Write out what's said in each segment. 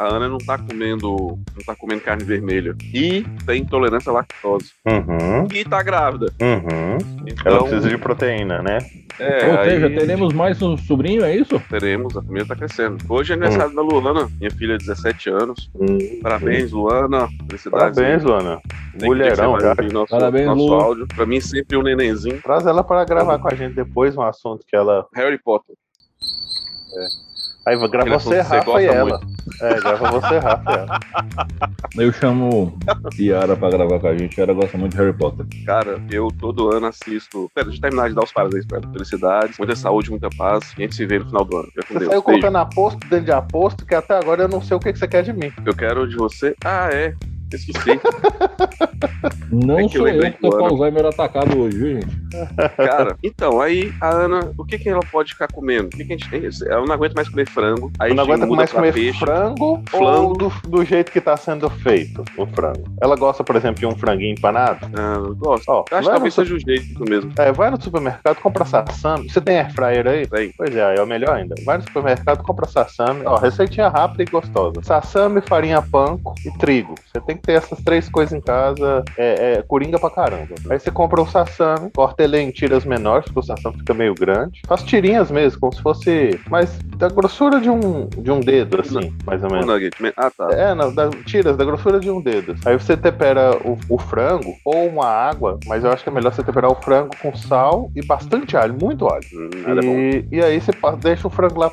a Ana não tá comendo, não tá comendo carne vermelha e tem intolerância à lactose Uhum, e tá grávida. uhum. Então, Ela precisa de proteína, né? é, Ou seja, aí teremos mais um sobrinho, é isso? teremos, a família tá crescendo. Hoje é aniversário da Luana, minha filha de 17 anos. Hum. Parabéns, Luana. Felicidades. Parabéns, Luana. Tem Mulherão, Nosso, Parabéns, nosso Lu. áudio. Pra mim, sempre um nenenzinho. Traz ela para gravar com a gente depois um assunto que ela. Harry Potter. Aí vai gravar Aquele você, Rafa e ela. É, grava você, Rafa e ela. Eu chamo Yara pra gravar com a gente. Yara gosta muito de Harry Potter. Cara, eu todo ano assisto. Pera, deixa eu terminar de dar os parabéns pra. Felicidades, muita saúde, muita paz. E a gente se vê no final do ano. Fica com Você Deus. saiu Beijo. colocando aposto dentro de aposto, que até agora eu não sei o que que você quer de mim. Eu quero de você. Ah, é. Esqueci. Não É que eu sou eu lembrei que tô com. Alzheimer atacado hoje, viu, gente? Cara, então, aí a Ana, o que que ela pode ficar comendo? O que, que a gente tem? Ela não aguenta mais comer frango. Aí Eu não aguenta mais comer peixe. frango, ou Flango. do, do jeito que tá sendo feito o frango. Ela gosta, por exemplo, de um franguinho empanado. Ah, eu gosto. Ó, Eu acho que vai, talvez no, seja o jeito mesmo. é, vai no supermercado, compra sassami. Você tem air fryer aí? Tem. Pois é, é o melhor ainda. Vai no supermercado, compra sassami. Ó, receitinha rápida e gostosa. Sassami, farinha panko e trigo. Você tem que ter essas três coisas em casa. É, é coringa pra caramba. Aí você compra o sassami, corta ele em tiras menores, porque o sassami fica meio grande. Faz tirinhas mesmo, como se fosse. Mas da grossura de um, de um dedo, assim, mais ou menos. Ah, tá. É, não, da, tiras da grossura de um dedo. Aí você tempera o, o frango ou uma água, mas eu acho que é melhor você temperar o frango com sal e bastante alho, muito alho. Hum, é. E, e aí você deixa o frango lá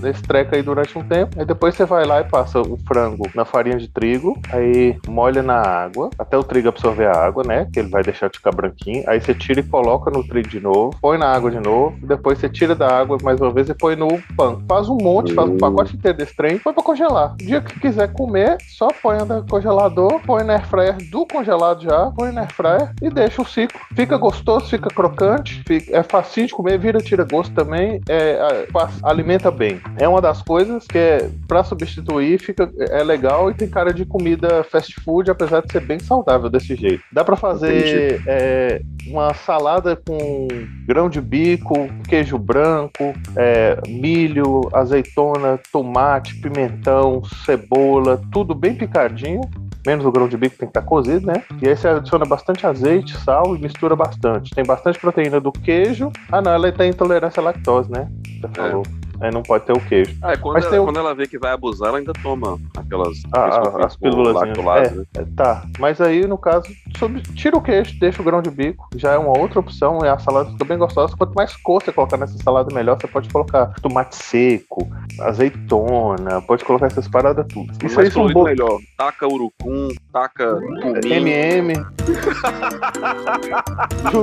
nesse treco aí durante um tempo. Aí depois você vai lá e passa o frango na farinha de trigo. Aí molha na água, até o trigo absorver a água, né? Que ele vai deixar de ficar branquinho. Aí você tira e coloca no trigo de novo, põe na água de novo. Depois você tira da água mais uma vez e põe no pão. Faz um monte, faz um pacote inteiro desse trem, põe pra congelar. O dia que quiser comer, só põe no congelador, põe na air fryer do congelado já, põe na air fryer e deixa o ciclo. Fica gostoso, fica crocante, fica- é facinho de comer, vira tira gosto também, é, faz- alimenta bem. É uma das coisas que é para substituir fica é legal e tem cara de comida fast food, apesar de ser bem saudável desse jeito. Dá pra fazer é, uma salada com grão de bico, queijo branco, é, milho, azeitona, tomate, pimentão, cebola, tudo bem picadinho. Menos o grão de bico tem que estar cozido, né? E aí você adiciona bastante azeite, sal e mistura bastante. Tem bastante proteína do queijo. Ah, não, ela tem intolerância à lactose, né? Você falou. Aí não pode ter o queijo. Ah, é quando, Mas ela, tem um- quando ela vê que vai abusar, ela ainda toma aquelas. Ah, ah, as pílulas. lactulase, né? É, tá. Mas aí, no caso, sobre- tira o queijo, deixa o grão de bico. Já é uma outra opção e a salada fica bem gostosa. Quanto mais cor você colocar nessa salada, melhor. Você pode colocar tomate seco, azeitona, pode colocar essas paradas tudo. Isso aí são colorido, boas. melhor. Taca urucum, taca. MM.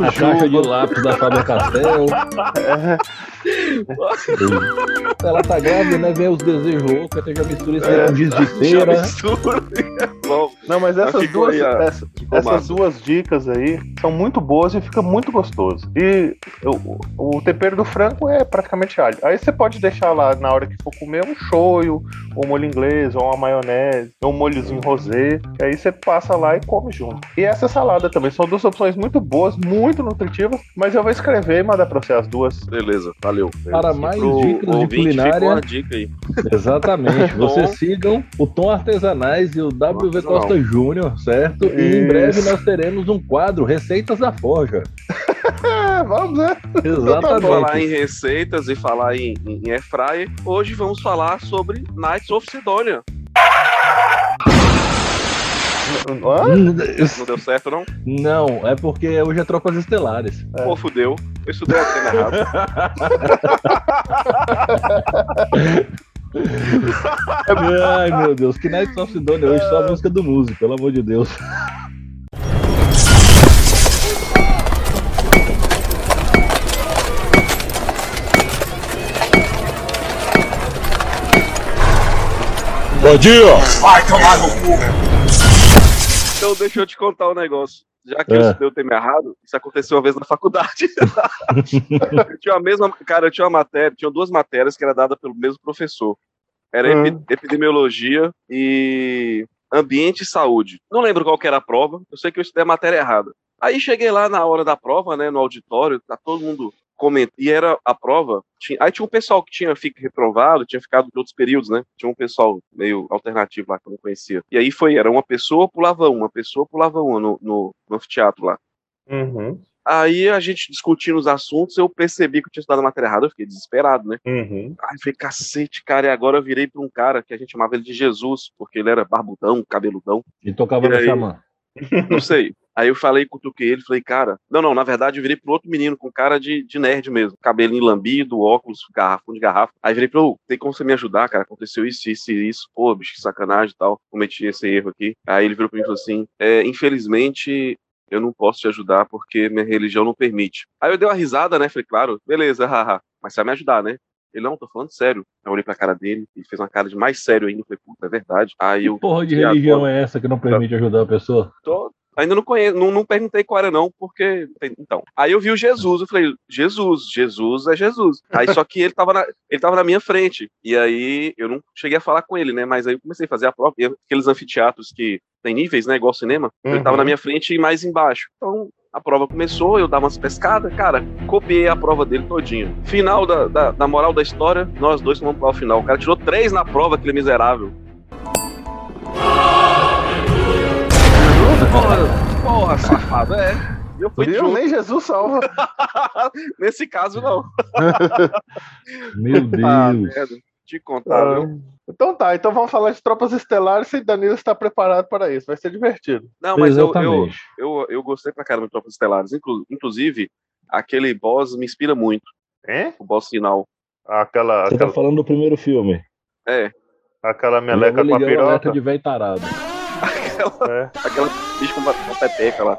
A caixa de lápis da Faber Castell. É, Ela tá grávida, né? Vê os desejos loucos, até já mistura isso É. com giz de cera. Não, mas essas ficou duas, aí, essa- essas duas dicas aí são muito boas e fica muito gostoso. E o, o tempero do frango é praticamente alho. Aí você pode deixar lá na hora que for comer um shoyu, ou um molho inglês, ou uma maionese, ou um molhozinho rosé. E aí você passa lá e come junto. E essa salada também são duas opções muito boas, muito nutritivas. Mas eu vou escrever e mandar pra você as duas. Beleza, valeu. Para mais pro dicas de ouvinte, culinária- Fica uma dica aí. Exatamente. Vocês sigam o Tom Artesanais e o W Artesanal. Costa Júnior, certo? E em Isso. breve nós teremos um quadro Receitas da Forja. É, vamos, né? Exatamente. Falar em receitas e falar em, em, em air fryer, hoje vamos falar sobre Knights of Sidonia. Não deu certo, não? Não, é porque hoje é Tropas Estelares. É. Pô, fudeu. Eu estudei a cena errado. Ai, meu Deus, que Nights of Sidonia hoje só a música do músico, pelo amor de Deus. Bom dia! Então deixa eu te contar um negócio. Já que É. eu estudei o tema errado, isso aconteceu uma vez na faculdade. eu tinha a mesma. Cara, eu tinha uma matéria, tinha duas matérias que era dada pelo mesmo professor. Era Hum. epi- epidemiologia e ambiente e saúde. Não lembro qual que era a prova, eu sei que eu estudei a matéria errada. Aí cheguei lá na hora da prova, né, no auditório, tá todo mundo coment... e era a prova. Tinha... Aí tinha um pessoal que tinha ficado reprovado, tinha ficado de outros períodos, né? Tinha um pessoal meio alternativo lá que eu não conhecia. E aí foi, era uma pessoa pulava uma, uma pessoa pulava uma no, no, no anfiteatro lá. Uhum. Aí a gente discutindo os assuntos, eu percebi que eu tinha estudado a matéria errada, eu fiquei desesperado, né? Uhum. Aí eu falei, cacete, cara, e agora eu virei pra um cara que a gente chamava ele de Jesus, porque ele era barbudão, cabeludão, E tocava E no aí? xamã. não sei. Aí eu falei, cutuquei ele, falei, cara, não, não, na verdade eu virei pro outro menino com cara de, de nerd mesmo, cabelinho lambido, óculos, garrafão de garrafa. Aí virei pro, tem como você me ajudar, cara? Aconteceu isso, isso e isso, pô, bicho, que sacanagem e tal, cometi esse erro aqui. Aí ele virou pra mim e falou assim, é, infelizmente eu não posso te ajudar porque minha religião não permite. Aí eu dei uma risada, né, falei, claro, beleza, haha, mas você vai me ajudar, né? Ele, não, tô falando sério. Eu olhei pra cara dele, ele fez uma cara de mais sério ainda, eu falei, puta, é verdade. Aí eu Que porra de E agora? religião é essa que não permite ajudar a pessoa? tô- ainda não conheço, não, não perguntei qual era não, porque então. Aí eu vi o Jesus, eu falei, Jesus, Jesus é Jesus. Aí só que ele tava na, ele tava na minha frente. E aí eu não cheguei a falar com ele, né, mas aí eu comecei a fazer a prova, e aqueles anfiteatros que tem níveis, né, igual cinema. Ele tava Uhum. na minha frente e mais embaixo. Então, a prova começou, eu dava umas pescadas, cara, copiei a prova dele todinha. Final da, da, da moral da história, nós dois vamos pro final. O cara tirou três na prova, aquele miserável. Porra, safado, é. Eu fui junto. Nem Jesus salva. Nesse caso, não. Meu Ah, Deus. merda. Te contar, viu? Ah, Então tá, então vamos falar de tropas estelares e Danilo está preparado para isso. Vai ser divertido. Não, mas eu, eu, eu, eu gostei pra caramba de Tropas Estelares. Inclu- inclusive, aquele boss me inspira muito, Hein? o boss final. Aquela, Você tá aquela, falando do primeiro filme. É, aquela meleca com a piroca. de véi tarado. Aquela, É. aquela bicho com, com peteca lá.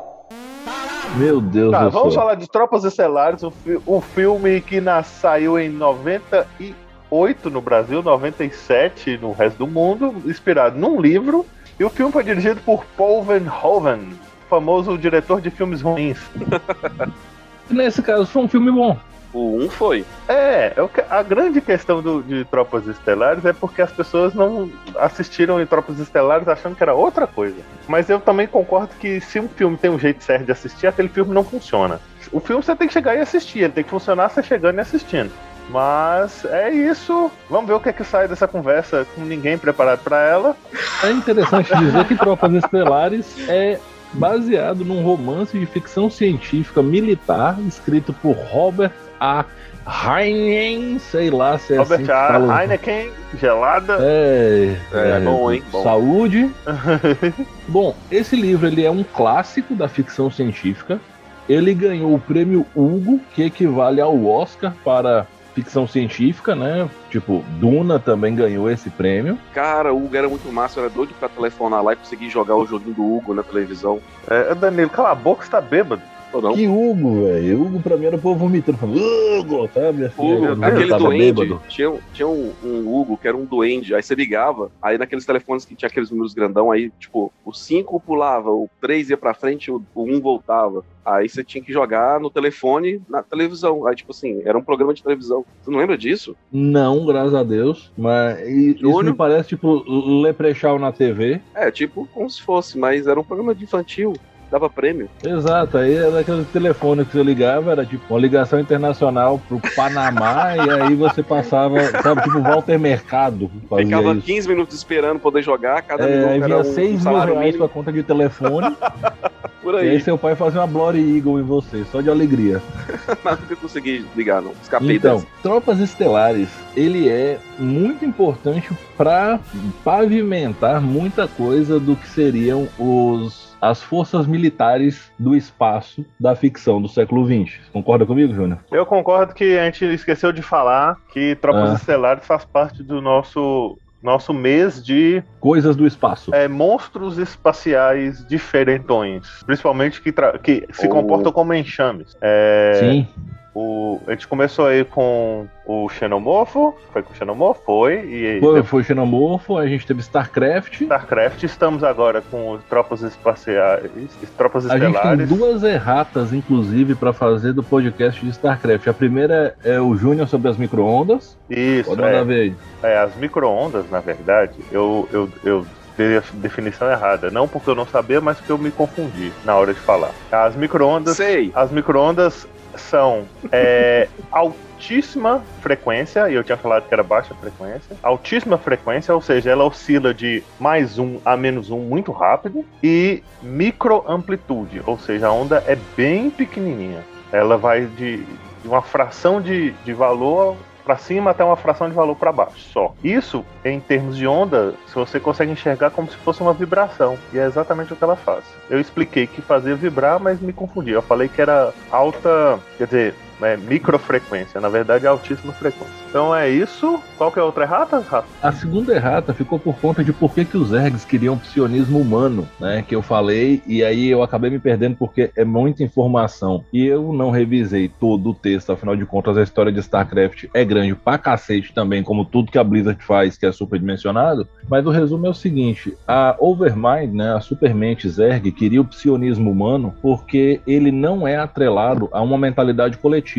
Meu Deus Tá, do vamos céu. falar de Tropas Estelares, um, fi- um filme que na- saiu em 98 no Brasil, 97 no resto do mundo, inspirado num livro. E o filme foi dirigido por Paul Verhoeven, famoso diretor de filmes ruins. Nesse caso, foi um filme bom. O 1 foi. É, é o que- a grande questão do- de Tropas Estelares é porque as pessoas não assistiram em Tropas Estelares achando que era outra coisa. Mas eu também concordo que se um filme tem um jeito certo de assistir, aquele filme não funciona. O filme você tem que chegar e assistir, ele tem que funcionar você chegando e assistindo. Mas é isso. Vamos ver o que é que sai dessa conversa com ninguém preparado para ela. É interessante dizer que Tropas Estelares é baseado num romance de ficção científica militar escrito por Robert A. Heinlein, sei lá se é assim Robert que A. fala. Heineken, gelada. É, É, bom, hein? Bom. Saúde. Bom, esse livro ele é um clássico da ficção científica. Ele ganhou o prêmio Hugo, que equivale ao Oscar para ficção científica, né? Tipo, Duna também ganhou esse prêmio. Cara, o Hugo era muito massa, eu era doido pra telefonar lá e conseguir jogar o joguinho do Hugo na televisão. É, Danilo, cala a boca, você tá bêbado. Não? Que Hugo, velho? Hugo pra mim era o povo vomitando, Hugo, sabe? Assim, Hugo, aquele duende, bêbado. tinha, tinha um, um Hugo que era um duende, aí você ligava, aí naqueles telefones que tinha aqueles números grandão, aí, tipo, o 5 pulava, o 3 ia pra frente, o 1 um voltava. Aí você tinha que jogar no telefone, na televisão. Aí, tipo assim, era um programa de televisão. Você não lembra disso? Não, graças a Deus. Mas isso Júnior? me parece tipo Leprechal na TV. É, tipo, como se fosse, mas era um programa de infantil, dava prêmio. Exato, aí era aquele telefone que você ligava, era tipo uma ligação internacional pro Panamá, e aí você passava, sabe, tipo Walter Mercado Ficava isso. 15 minutos esperando poder jogar, cada É, minuto aí vinha um 6 mil salário reais mínimo pra conta de telefone, por e aí aí. seu pai fazia uma Bloody Eagle em você, só de alegria. Mas nunca consegui ligar, não. Escapei Então, dessa. Tropas Estelares, ele é muito importante para pavimentar muita coisa do que seriam os as forças militares do espaço da ficção do século XX. Concorda comigo, Júnior? Eu concordo que a gente esqueceu de falar que Tropas Ah. Estelares faz parte do nosso, nosso mês de Coisas do espaço. é, monstros espaciais diferentões. Principalmente que, que se Oh. comportam como enxames. É, Sim. O, a gente começou aí com o Xenomorfo. Foi com o Xenomorfo? Foi. E Foi, foi Xenomorfo, a gente teve StarCraft. StarCraft. Estamos agora com Tropas Espaciais. Tropas A gente tem Estelares. duas erratas, inclusive, para fazer do podcast de StarCraft. A primeira é o Júnior sobre as micro-ondas. Isso, Pode é. ver aí. É, as micro-ondas, na verdade, eu, eu, eu dei a definição errada. Não porque eu não sabia, mas porque eu me confundi na hora de falar. As micro-ondas. Sei. As micro-ondas são é, altíssima frequência, e eu tinha falado que era baixa frequência. Altíssima frequência, ou seja, ela oscila de mais um a menos um muito rápido. E micro amplitude, ou seja, a onda é bem pequenininha. Ela vai de, de uma fração de, de valor para cima até uma fração de valor para baixo, só. Isso, em termos de onda, se você consegue enxergar como se fosse uma vibração, e é exatamente o que ela faz. Eu expliquei que fazia vibrar, mas me confundi. Eu falei que era alta, quer dizer, é, microfrequência, na verdade é altíssima frequência. Então é isso. Qual que é a outra errata, Rafa? A segunda errata ficou por conta de por que, que os ergs queriam psionismo humano, né? Que eu falei, e aí eu acabei me perdendo porque é muita informação. E eu não revisei todo o texto, afinal de contas, a história de StarCraft é grande pra cacete também, como tudo que a Blizzard faz, que é superdimensionado. Mas o resumo é o seguinte: a Overmind, né, a supermente Zerg, queria o psionismo humano porque ele não é atrelado a uma mentalidade coletiva.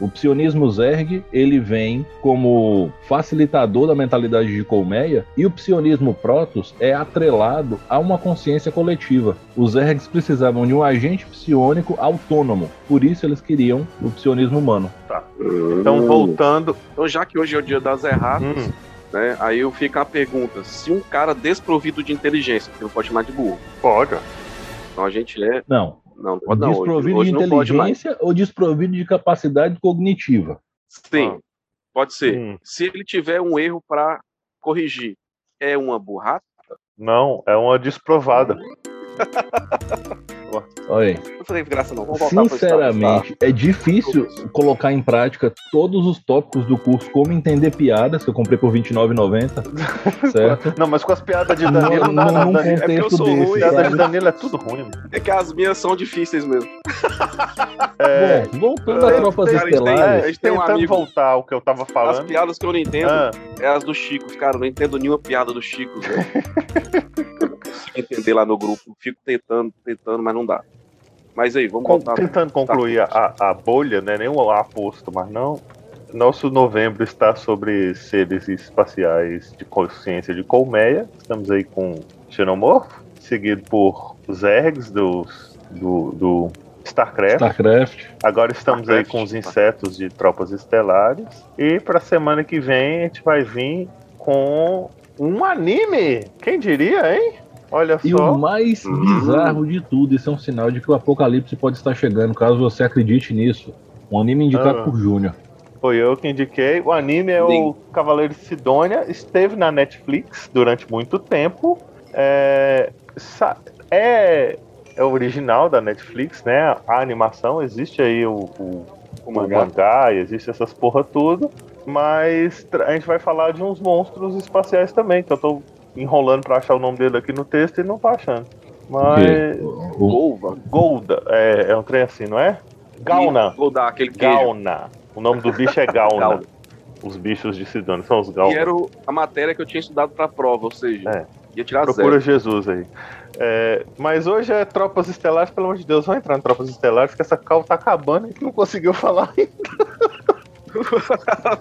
O psionismo Zerg, ele vem como facilitador da mentalidade de colmeia e o psionismo Protoss é atrelado a uma consciência coletiva. Os Zergs precisavam de um agente psiônico autônomo, por isso eles queriam o psionismo humano. Tá. Então, voltando. Então, já que hoje é o dia das erratas, Hum, né? Aí eu fico a pergunta: se um cara desprovido de inteligência, que não pode chamar de burro, pode. então a gente é. Não, Não, não pode não. Hoje, desprovido hoje de mais. inteligência ou desprovido de capacidade cognitiva? Sim, Ah. pode ser. Hum, Se ele tiver um erro para corrigir, é uma burrata? não, é uma desprovada. Olha aí. Não graça, não. Sinceramente, é difícil colocar em prática todos os tópicos do curso, como entender piadas, que eu comprei por R$29,90, certo? Não, mas com as piadas de Danilo, Num- nada, num Danilo. é porque eu sou desse, ruim, Piada de? Danilo é tudo ruim. mano. É que as minhas são difíceis mesmo. É, Bom, voltando a tem- tropas tem- tem- estelares, a gente tem um amigo- voltar ao que eu tava As falando. piadas que eu não entendo Ah, é as do Chico. Cara, eu não entendo nenhuma piada do Chico. velho. eu não consigo entender lá no grupo. Fico tentando, tentando, mas não dá. Mas aí, vamos voltar. tentando concluir a, a bolha, né? Nem o aposto, mas não. Nosso novembro está sobre seres espaciais de consciência de colmeia. Estamos aí com Xenomorfo, seguido por Zergs dos, do, do StarCraft. StarCraft. Agora estamos aí StarCraft, com os tá. insetos de tropas estelares. E para semana que vem a gente vai vir com um anime. Quem diria, hein? Olha E só. o mais Hum. bizarro de tudo, isso é um sinal de que o apocalipse pode estar chegando, caso você acredite nisso. Um anime indicado Ah. por Júnior. Foi eu que indiquei. O anime é o Sim. Cavaleiro de Sidônia. Esteve na Netflix durante muito tempo. É, é, é original da Netflix, né? A animação. Existe aí o, o, O o mangá. mangá, existe essas porra tudo. Mas a gente vai falar de uns monstros espaciais também, que eu tô enrolando pra achar o nome dele aqui no texto e não tô achando. Mas. Golva. Golda, é, é um trem assim, não é? Gauna. Goldar, aquele. Gauna. O nome do bicho é Gauna. Gauna. Os bichos de Sidônia são os E Gauna. era o- a matéria que eu tinha estudado pra prova, ou seja, É. ia tirar Procura zero. Jesus aí. É, mas hoje é Tropas Estelares, pelo amor de Deus, vamos entrar em Tropas Estelares, que essa cal tá acabando e não conseguiu falar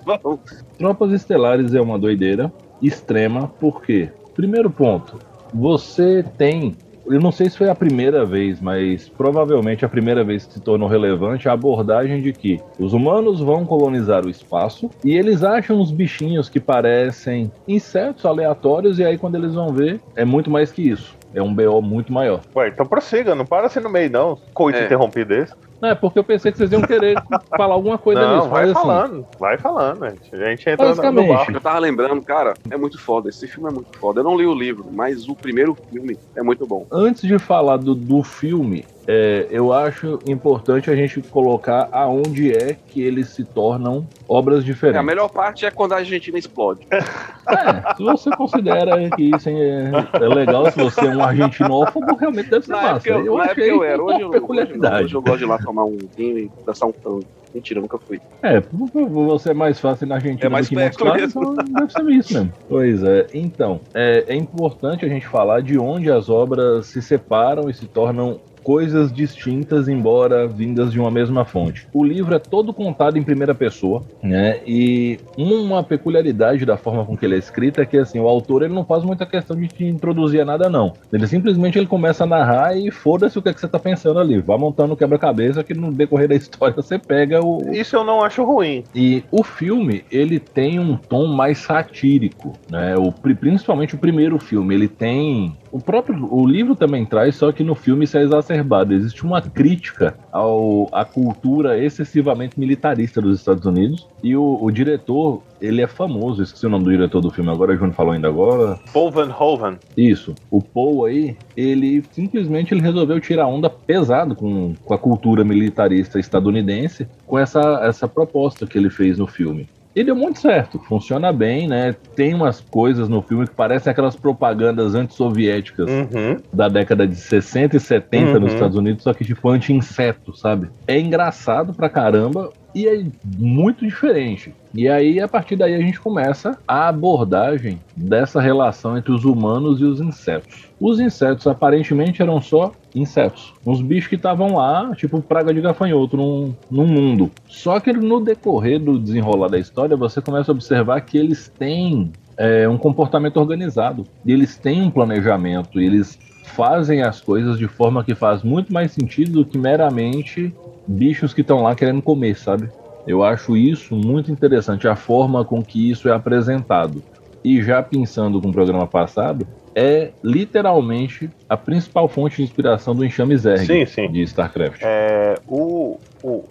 Vamos. Tropas Estelares é uma doideira extrema, por quê? Primeiro ponto, você tem. Eu não sei se foi a primeira vez, mas provavelmente a primeira vez que se tornou relevante a abordagem de que os humanos vão colonizar o espaço e eles acham uns bichinhos que parecem insetos aleatórios, e aí quando eles vão ver, é muito mais que isso. É um BO muito maior. Ué, então prossiga, não para assim no meio, não. Coito É. interrompido desse. Não, é porque eu pensei que vocês iam querer falar alguma coisa não, nisso. vai mas, assim, falando, vai falando. A gente, a gente entra no- no barco. Eu tava lembrando, cara, é muito foda. Esse filme é muito foda. Eu não li o livro, mas o primeiro filme é muito bom. Antes de falar do, do filme, é, eu acho importante a gente colocar aonde é que eles se tornam obras É, diferentes. a melhor parte é quando a Argentina explode. É, se você considera que isso é, é legal, se você é um argentinófobo, realmente deve ser Na massa. época eu, na época achei eu era. Hoje eu, hoje, eu, peculiaridade. hoje eu gosto de ir lá tomar um vinho e dançar um tango. Mentira, eu nunca fui. É, você é mais fácil na Argentina É mais do que perto lados, então deve ser isso mesmo. Pois é, então, é, é importante a gente falar de onde as obras se separam e se tornam coisas distintas, embora vindas de uma mesma fonte. O livro é todo contado em primeira pessoa, né? E uma peculiaridade da forma com que ele é escrito é que assim, o autor ele não faz muita questão de te introduzir a nada não. Ele simplesmente ele começa a narrar e foda-se o que, é que você tá pensando ali. Vá montando quebra-cabeça que no decorrer da história você pega o Isso eu não acho ruim. e o filme, ele tem um tom mais satírico, né? O, pri- principalmente o primeiro filme, ele tem o próprio o livro também traz, só que no filme isso é exacerbado. Existe uma crítica ao à cultura excessivamente militarista dos Estados Unidos e o, o diretor, ele é famoso, esqueci o nome do diretor do filme agora, o Júnior falou ainda agora. Paul Van Hoven. Isso. O Paul aí, ele simplesmente ele resolveu tirar onda pesado com, com a cultura militarista estadunidense com essa, essa proposta que ele fez no filme. E deu muito certo, funciona bem, né? Tem umas coisas no filme que parecem aquelas propagandas antissoviéticas Uhum. da década de 60 e 70 Uhum. nos Estados Unidos, só que tipo anti-inseto, sabe? É engraçado pra caramba e é muito diferente. E aí, a partir daí, a gente começa a abordagem dessa relação entre os humanos e os insetos. Os insetos aparentemente eram só insetos. Uns bichos que estavam lá, tipo praga de gafanhoto num, num mundo. Só que no decorrer do desenrolar da história, você começa a observar que eles têm é, um comportamento organizado. Eles têm um planejamento. Eles fazem as coisas de forma que faz muito mais sentido do que meramente bichos que estão lá querendo comer, sabe? Eu acho isso muito interessante, a forma com que isso é apresentado. E já pensando com o programa passado, é literalmente a principal fonte de inspiração do Enxame Zerg Sim, sim. de StarCraft. É, o, o,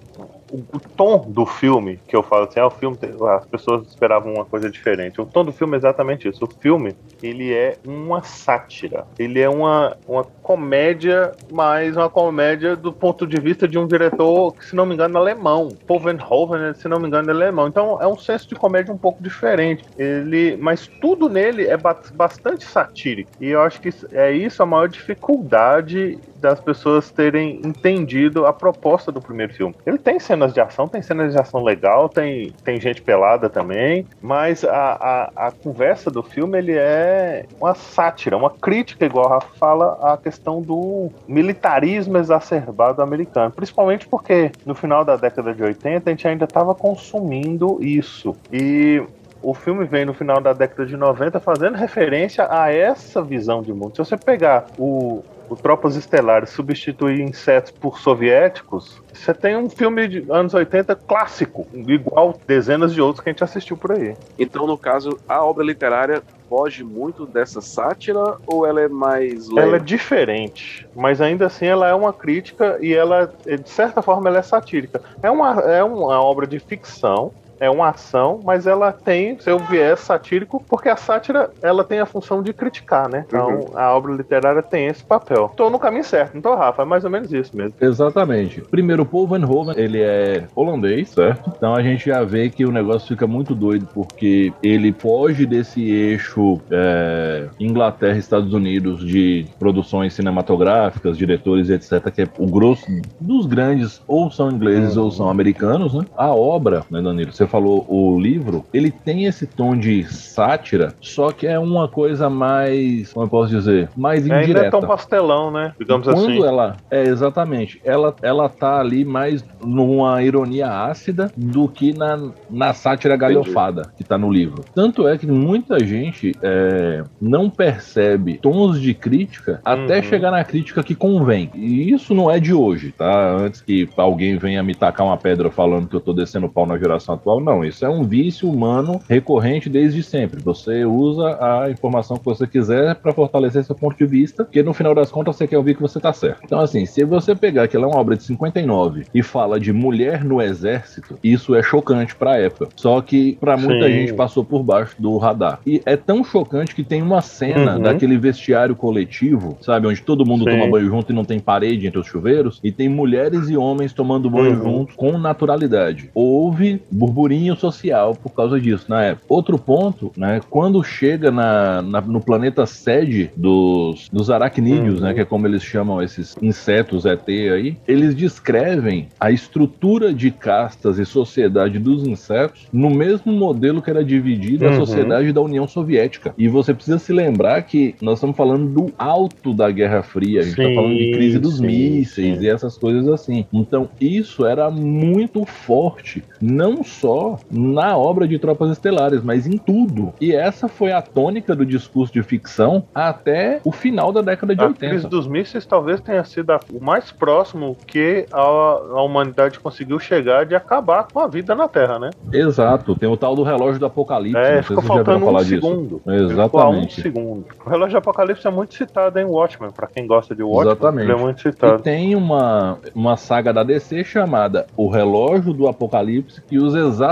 o, tom do filme, que eu falo assim, ah, o filme, as pessoas esperavam uma coisa diferente. O tom do filme é exatamente isso. O filme, ele é uma sátira. Ele é uma, uma comédia, mas uma comédia do ponto de vista de um diretor que, se não me engano, é alemão. Paul Verhoeven, se não me engano, é alemão. Então é um senso de comédia um pouco diferente. Ele, mas tudo nele é ba- bastante satírico. E eu acho que é isso a maior dificuldade das pessoas terem entendido a proposta do primeiro filme. Ele tem cenas de ação, tem cenas de ação legal, tem, tem gente pelada também, mas a, a, a conversa do filme ele é uma sátira, uma crítica, igual a Rafa fala, à questão do militarismo exacerbado americano. Principalmente porque no final da década de 80 a gente ainda estava consumindo isso. E o filme vem no final da década de 90 fazendo referência a essa visão de mundo. Se você pegar o, o Tropas Estelares substituir insetos por soviéticos, você tem um filme de anos 80 clássico, igual dezenas de outros que a gente assistiu por aí. Então, no caso, a obra literária foge muito dessa sátira ou ela é mais leve? Ela é diferente, mas ainda assim ela é uma crítica e ela, de certa forma, ela é satírica. É uma, é uma obra de ficção, é uma ação, mas ela tem seu viés satírico, porque a sátira ela tem a função de criticar, né? Então a obra literária tem esse papel. Tô no caminho certo, não tô, Rafa? É mais ou menos isso mesmo. Exatamente. Primeiro, Paul Van Hoven, ele é holandês, certo? Então a gente já vê que o negócio fica muito doido, porque ele foge desse eixo é, Inglaterra Estados Unidos de produções cinematográficas, diretores, etc., que é o grosso dos grandes, ou são ingleses ou são americanos, né? A obra, né, Danilo? Você falou o livro, ele tem esse tom de sátira, só que é uma coisa mais, como eu posso dizer, mais É, indireta. ainda é tão pastelão, né? Digamos Quando assim. ela. É, exatamente. Ela, ela tá ali mais numa ironia ácida do que na, na sátira galhofada que tá no livro. Tanto é que muita gente é, não percebe tons de crítica até Uhum. chegar na crítica que convém. E isso não é de hoje, tá? Antes que alguém venha me tacar uma pedra falando que eu tô descendo pau na geração atual, não. Isso é um vício humano recorrente desde sempre. Você usa a informação que você quiser para fortalecer seu ponto de vista, porque no final das contas você quer ouvir que você tá certo. Então, assim, se você pegar que ela é uma obra de 59 e fala de mulher no exército, isso é chocante pra época. Só que pra muita Sim. gente passou por baixo do radar. E é tão chocante que tem uma cena Uhum. daquele vestiário coletivo, sabe, onde todo mundo Sim. toma banho junto e não tem parede entre os chuveiros, e tem mulheres e homens tomando banho Uhum. juntos com naturalidade. Houve burburinho burburinho social por causa disso na época. Outro ponto, né? Quando chega na, na no planeta sede dos, dos aracnídeos, uhum. né? Que é como eles chamam esses insetos ET aí, eles descrevem a estrutura de castas e sociedade dos insetos no mesmo modelo que era dividida uhum. a sociedade da União Soviética. E você precisa se lembrar que nós estamos falando do alto da Guerra Fria, a gente está falando de crise dos sim, mísseis sim. e essas coisas assim. Então, isso era muito forte, não só na obra de Tropas Estelares, mas em tudo. E essa foi a tônica do discurso de ficção até o final da década de a 80. A crise dos mísseis talvez tenha sido o mais próximo que a, a humanidade conseguiu chegar de acabar com a vida na Terra, né? Exato. Tem o tal do relógio do apocalipse. É, ficou faltando um segundo. Exatamente. um segundo. O relógio do apocalipse é muito citado em Watchmen, para quem gosta de Watchmen. Exatamente. Ele é muito citado. E tem uma, uma saga da DC chamada O Relógio do Apocalipse, que usa exatamente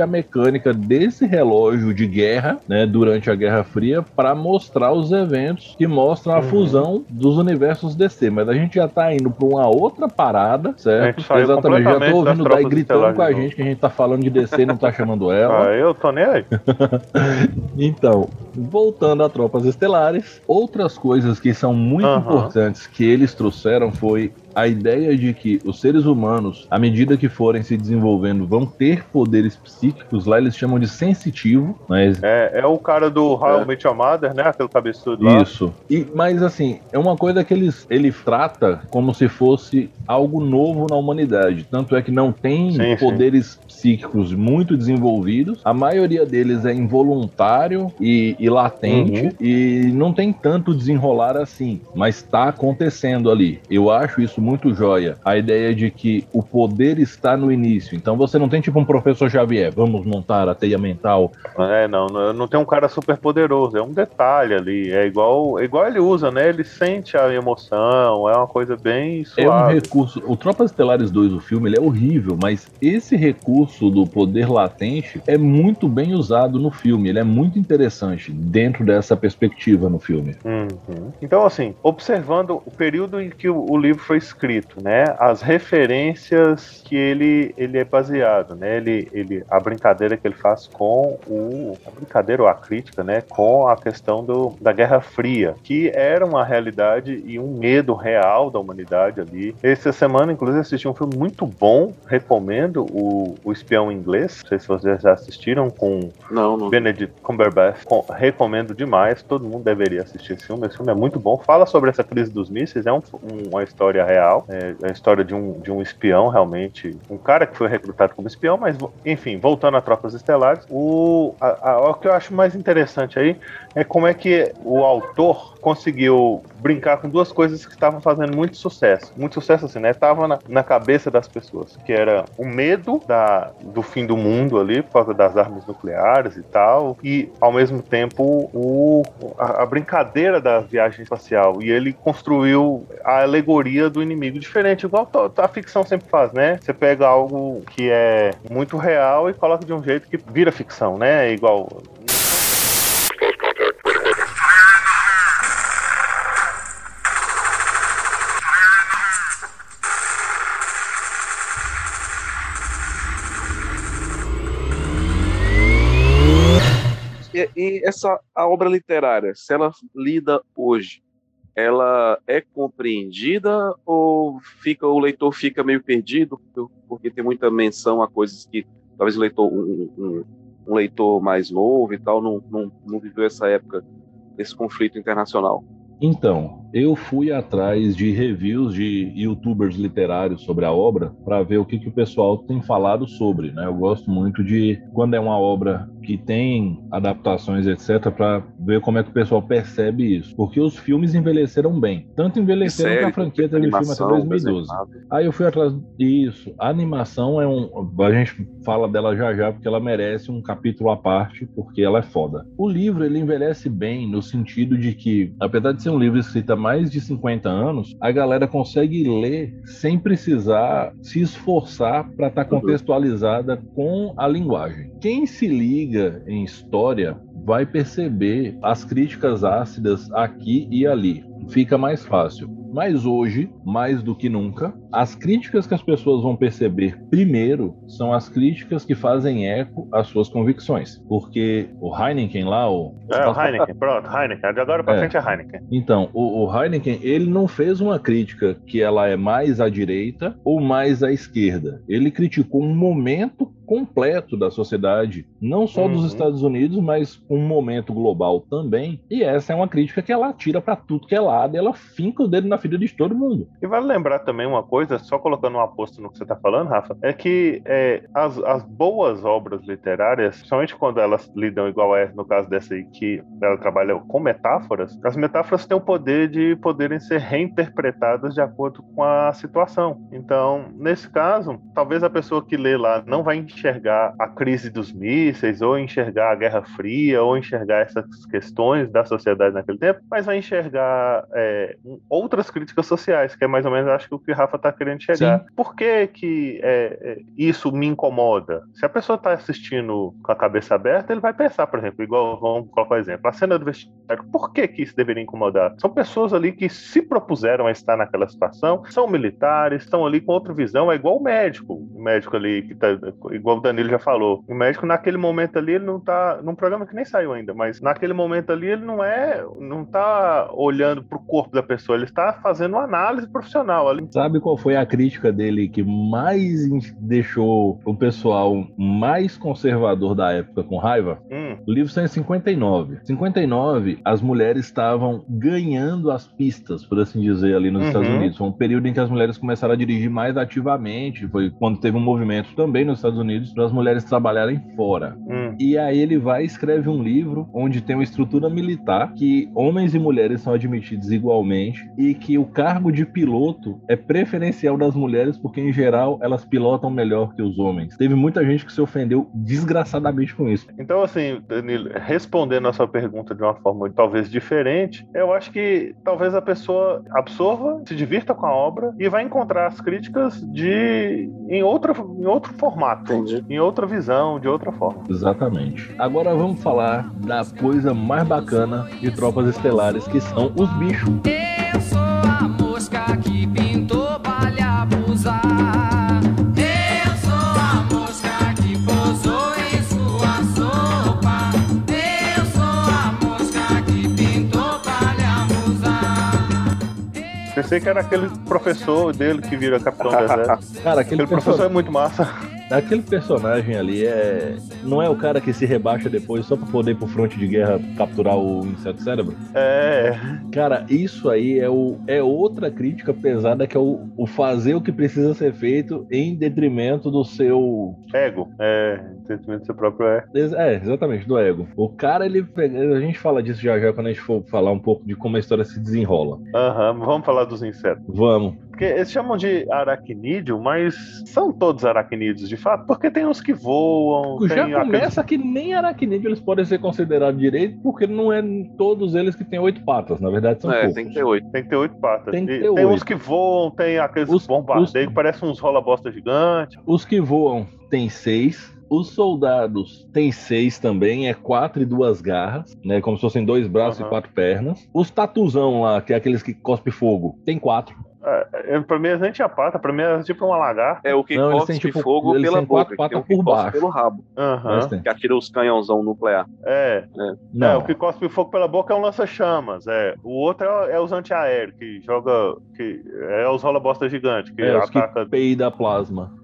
a mecânica desse relógio de guerra, né, durante a Guerra Fria, para mostrar os eventos que mostram a uhum. fusão dos universos DC. Mas a gente já tá indo para uma outra parada, certo? Exatamente. Já tô ouvindo daí gritando com a gente que a gente tá falando de DC e não tá chamando ela. Ah, eu tô nem aí. então, voltando a Tropas Estelares, outras coisas que são muito uhum. importantes que eles trouxeram foi a ideia de que os seres humanos, à medida que forem se desenvolvendo, vão ter poderes psíquicos, lá eles chamam de sensitivo, mas... É, é o cara do How é. Mother, né? Aquele cabeçudo lá. Isso. E, mas, assim, é uma coisa que eles, ele trata como se fosse algo novo na humanidade. Tanto é que não tem sim, poderes sim. psíquicos muito desenvolvidos, a maioria deles é involuntário e, e latente, uhum. e não tem tanto desenrolar assim, mas está acontecendo ali. Eu acho isso muito joia. A ideia de que o poder está no início. Então você não tem tipo um professor Xavier, vamos montar a teia mental. É, não, não tem um cara super poderoso, é um detalhe ali. É igual, igual ele usa, né? Ele sente a emoção, é uma coisa bem suave. É um recurso. O Tropas Estelares 2, o filme, ele é horrível, mas esse recurso do poder latente é muito bem usado no filme. Ele é muito interessante dentro dessa perspectiva no filme. Uhum. Então, assim, observando o período em que o livro foi escrito, escrito, né? As referências que ele, ele é baseado, né? Ele, ele, a brincadeira que ele faz com o... A brincadeira ou a crítica, né? Com a questão do, da Guerra Fria, que era uma realidade e um medo real da humanidade ali. Essa semana, inclusive, assisti um filme muito bom, recomendo, o, o Espião Inglês, não sei se vocês já assistiram, com não, não. Benedict Cumberbatch, com, recomendo demais, todo mundo deveria assistir esse filme, esse filme é muito bom, fala sobre essa crise dos mísseis, é um, um, uma história real. É, é a história de um, de um espião, realmente. Um cara que foi recrutado como espião, mas, enfim, voltando a Tropas Estelares, o, a, a, o que eu acho mais interessante aí é como é que o autor conseguiu brincar com duas coisas que estavam fazendo muito sucesso. Muito sucesso assim, né? Tava na, na cabeça das pessoas, que era o medo da, do fim do mundo ali, por causa das armas nucleares e tal, e ao mesmo tempo o, a, a brincadeira da viagem espacial. E ele construiu a alegoria do inimigo diferente, igual a ficção sempre faz, né? Você pega algo que é muito real e coloca de um jeito que vira ficção, né? Igual essa a obra literária, se ela lida hoje, ela é compreendida ou fica o leitor fica meio perdido porque tem muita menção a coisas que talvez o leitor um, um, um leitor mais novo e tal não, não, não viveu essa época desse conflito internacional. Então, eu fui atrás de reviews de youtubers literários sobre a obra para ver o que, que o pessoal tem falado sobre. Né? Eu gosto muito de, quando é uma obra que tem adaptações, etc., para ver como é que o pessoal percebe isso. Porque os filmes envelheceram bem. Tanto envelheceram série, que a franquia teve filme até 2012. Aí eu fui atrás disso. A animação é um. A gente fala dela já já, porque ela merece um capítulo à parte, porque ela é foda. O livro, ele envelhece bem no sentido de que, apesar de ser um livro escrito mais de 50 anos, a galera consegue ler sem precisar se esforçar para estar tá uhum. contextualizada com a linguagem. Quem se liga em história vai perceber as críticas ácidas aqui e ali. Fica mais fácil. Mas hoje, mais do que nunca, as críticas que as pessoas vão perceber primeiro são as críticas que fazem eco às suas convicções. Porque o Heineken lá, o. É, o Heineken, pronto, Heineken. De agora pra É. frente é Heineken. Então, o, o Heineken, ele não fez uma crítica que ela é mais à direita ou mais à esquerda. Ele criticou um momento completo da sociedade, não só dos Uhum. Estados Unidos, mas um momento global também. E essa é uma crítica que ela tira pra tudo que é lado ela finca o dedo na ferida de todo mundo. E vale lembrar também uma coisa, só colocando um aposto no que você está falando, Rafa, é que é, as, as boas obras literárias, principalmente quando elas lidam igual é no caso dessa aí, que ela trabalha com metáforas, as metáforas têm o poder de poderem ser reinterpretadas de acordo com a situação. Então, nesse caso, talvez a pessoa que lê lá não vai enxergar a crise dos mísseis, ou enxergar a Guerra Fria, ou enxergar essas questões da sociedade naquele tempo, mas vai enxergar é, outras críticas sociais, que é mais ou menos, acho que o que o Rafa está querendo chegar. Por que que é, é, isso me incomoda? Se a pessoa está assistindo com a cabeça aberta, ele vai pensar, por exemplo, igual, vamos colocar um exemplo, a cena do vestiário, por que que isso deveria incomodar? São pessoas ali que se propuseram a estar naquela situação, são militares, estão ali com outra visão, é igual o médico, o médico ali que tá, igual o Danilo já falou, o médico naquele momento ali, ele não tá, num programa que nem saiu ainda, mas naquele momento ali ele não é, não tá olhando pro corpo da pessoa, ele está fazendo uma análise profissional ali. Sabe qual foi a crítica dele que mais deixou o pessoal mais conservador da época com raiva? Hum, O livro saiu em 59. 59, as mulheres estavam ganhando as pistas, por assim dizer, ali nos Uhum. Estados Unidos. Foi um período em que as mulheres começaram a dirigir mais ativamente. Foi quando teve um movimento também nos Estados Unidos para as mulheres trabalharem fora. hum. E aí ele vai e escreve um livro onde tem uma estrutura militar que homens e mulheres são admitidos igualmente e que o cargo de piloto é preferencial das mulheres porque em geral elas pilotam melhor que os homens. Teve muita gente que se ofendeu desgraçadamente com isso. Então, assim, Danilo, respondendo a sua pergunta de uma forma talvez diferente, eu acho que talvez a pessoa absorva, se divirta com a obra e vai encontrar as críticas de em, outra, em outro formato, Em outra visão, de outra forma. Exatamente. Agora vamos falar da coisa mais bacana de Tropas Estelares, que são os bichos. Eu sou a mosca que pintou pra lhe abusar. Eu sou a mosca que pousou em sua sopa. Eu sou a mosca que pintou pra lhe abusar. Pensei que era aquele professor dele que vira Capitão Deserto. Cara, aquele, Aquele professor é perso- muito massa. Aquele personagem ali é. Não é o cara que se rebaixa depois só pra poder ir pro fronte de guerra capturar o inseto cérebro? É, Cara, isso aí é, o, é outra crítica pesada que é o, o fazer o que precisa ser feito em detrimento do seu. ego. É, entendimento do seu próprio é. É, exatamente, do ego. O cara, ele. A gente fala disso já já quando a gente for falar um pouco de como a história se desenrola. Aham, vamos falar dos insetos. Vamos. Porque eles chamam de aracnídeo, mas são todos aracnídeos de fato, porque tem uns que voam, Já tem começa que nem aracnídeo eles podem ser considerados direito, porque não é todos eles que têm oito patas, na verdade são É, poucos. tem que ter oito. Tem que ter oito patas. Tem que ter tem uns oito. que voam, tem aqueles Os- bombardeios os- que parecem uns rola-bosta gigantes. Os que voam tem seis. Os soldados tem seis também, é quatro e duas garras, né? Como se fossem dois braços Aham. e quatro pernas. Os tatuzão lá, que é aqueles que cospe fogo, tem quatro. É, pra mim, eles nem tinha pata, pra mim era tipo uma lagarta. É o que Não, cospe têm, tipo, fogo pela têm quatro boca, que tem patas o que por cospe baixo. pelo rabo, tem. que atira os canhãozão nuclear. É. Não, É, o que cospe fogo pela boca é um lança-chamas. É. O outro é, é os antiaéreos, que joga. que É os rola-bosta gigantes, que é os que ataca. peida plasma.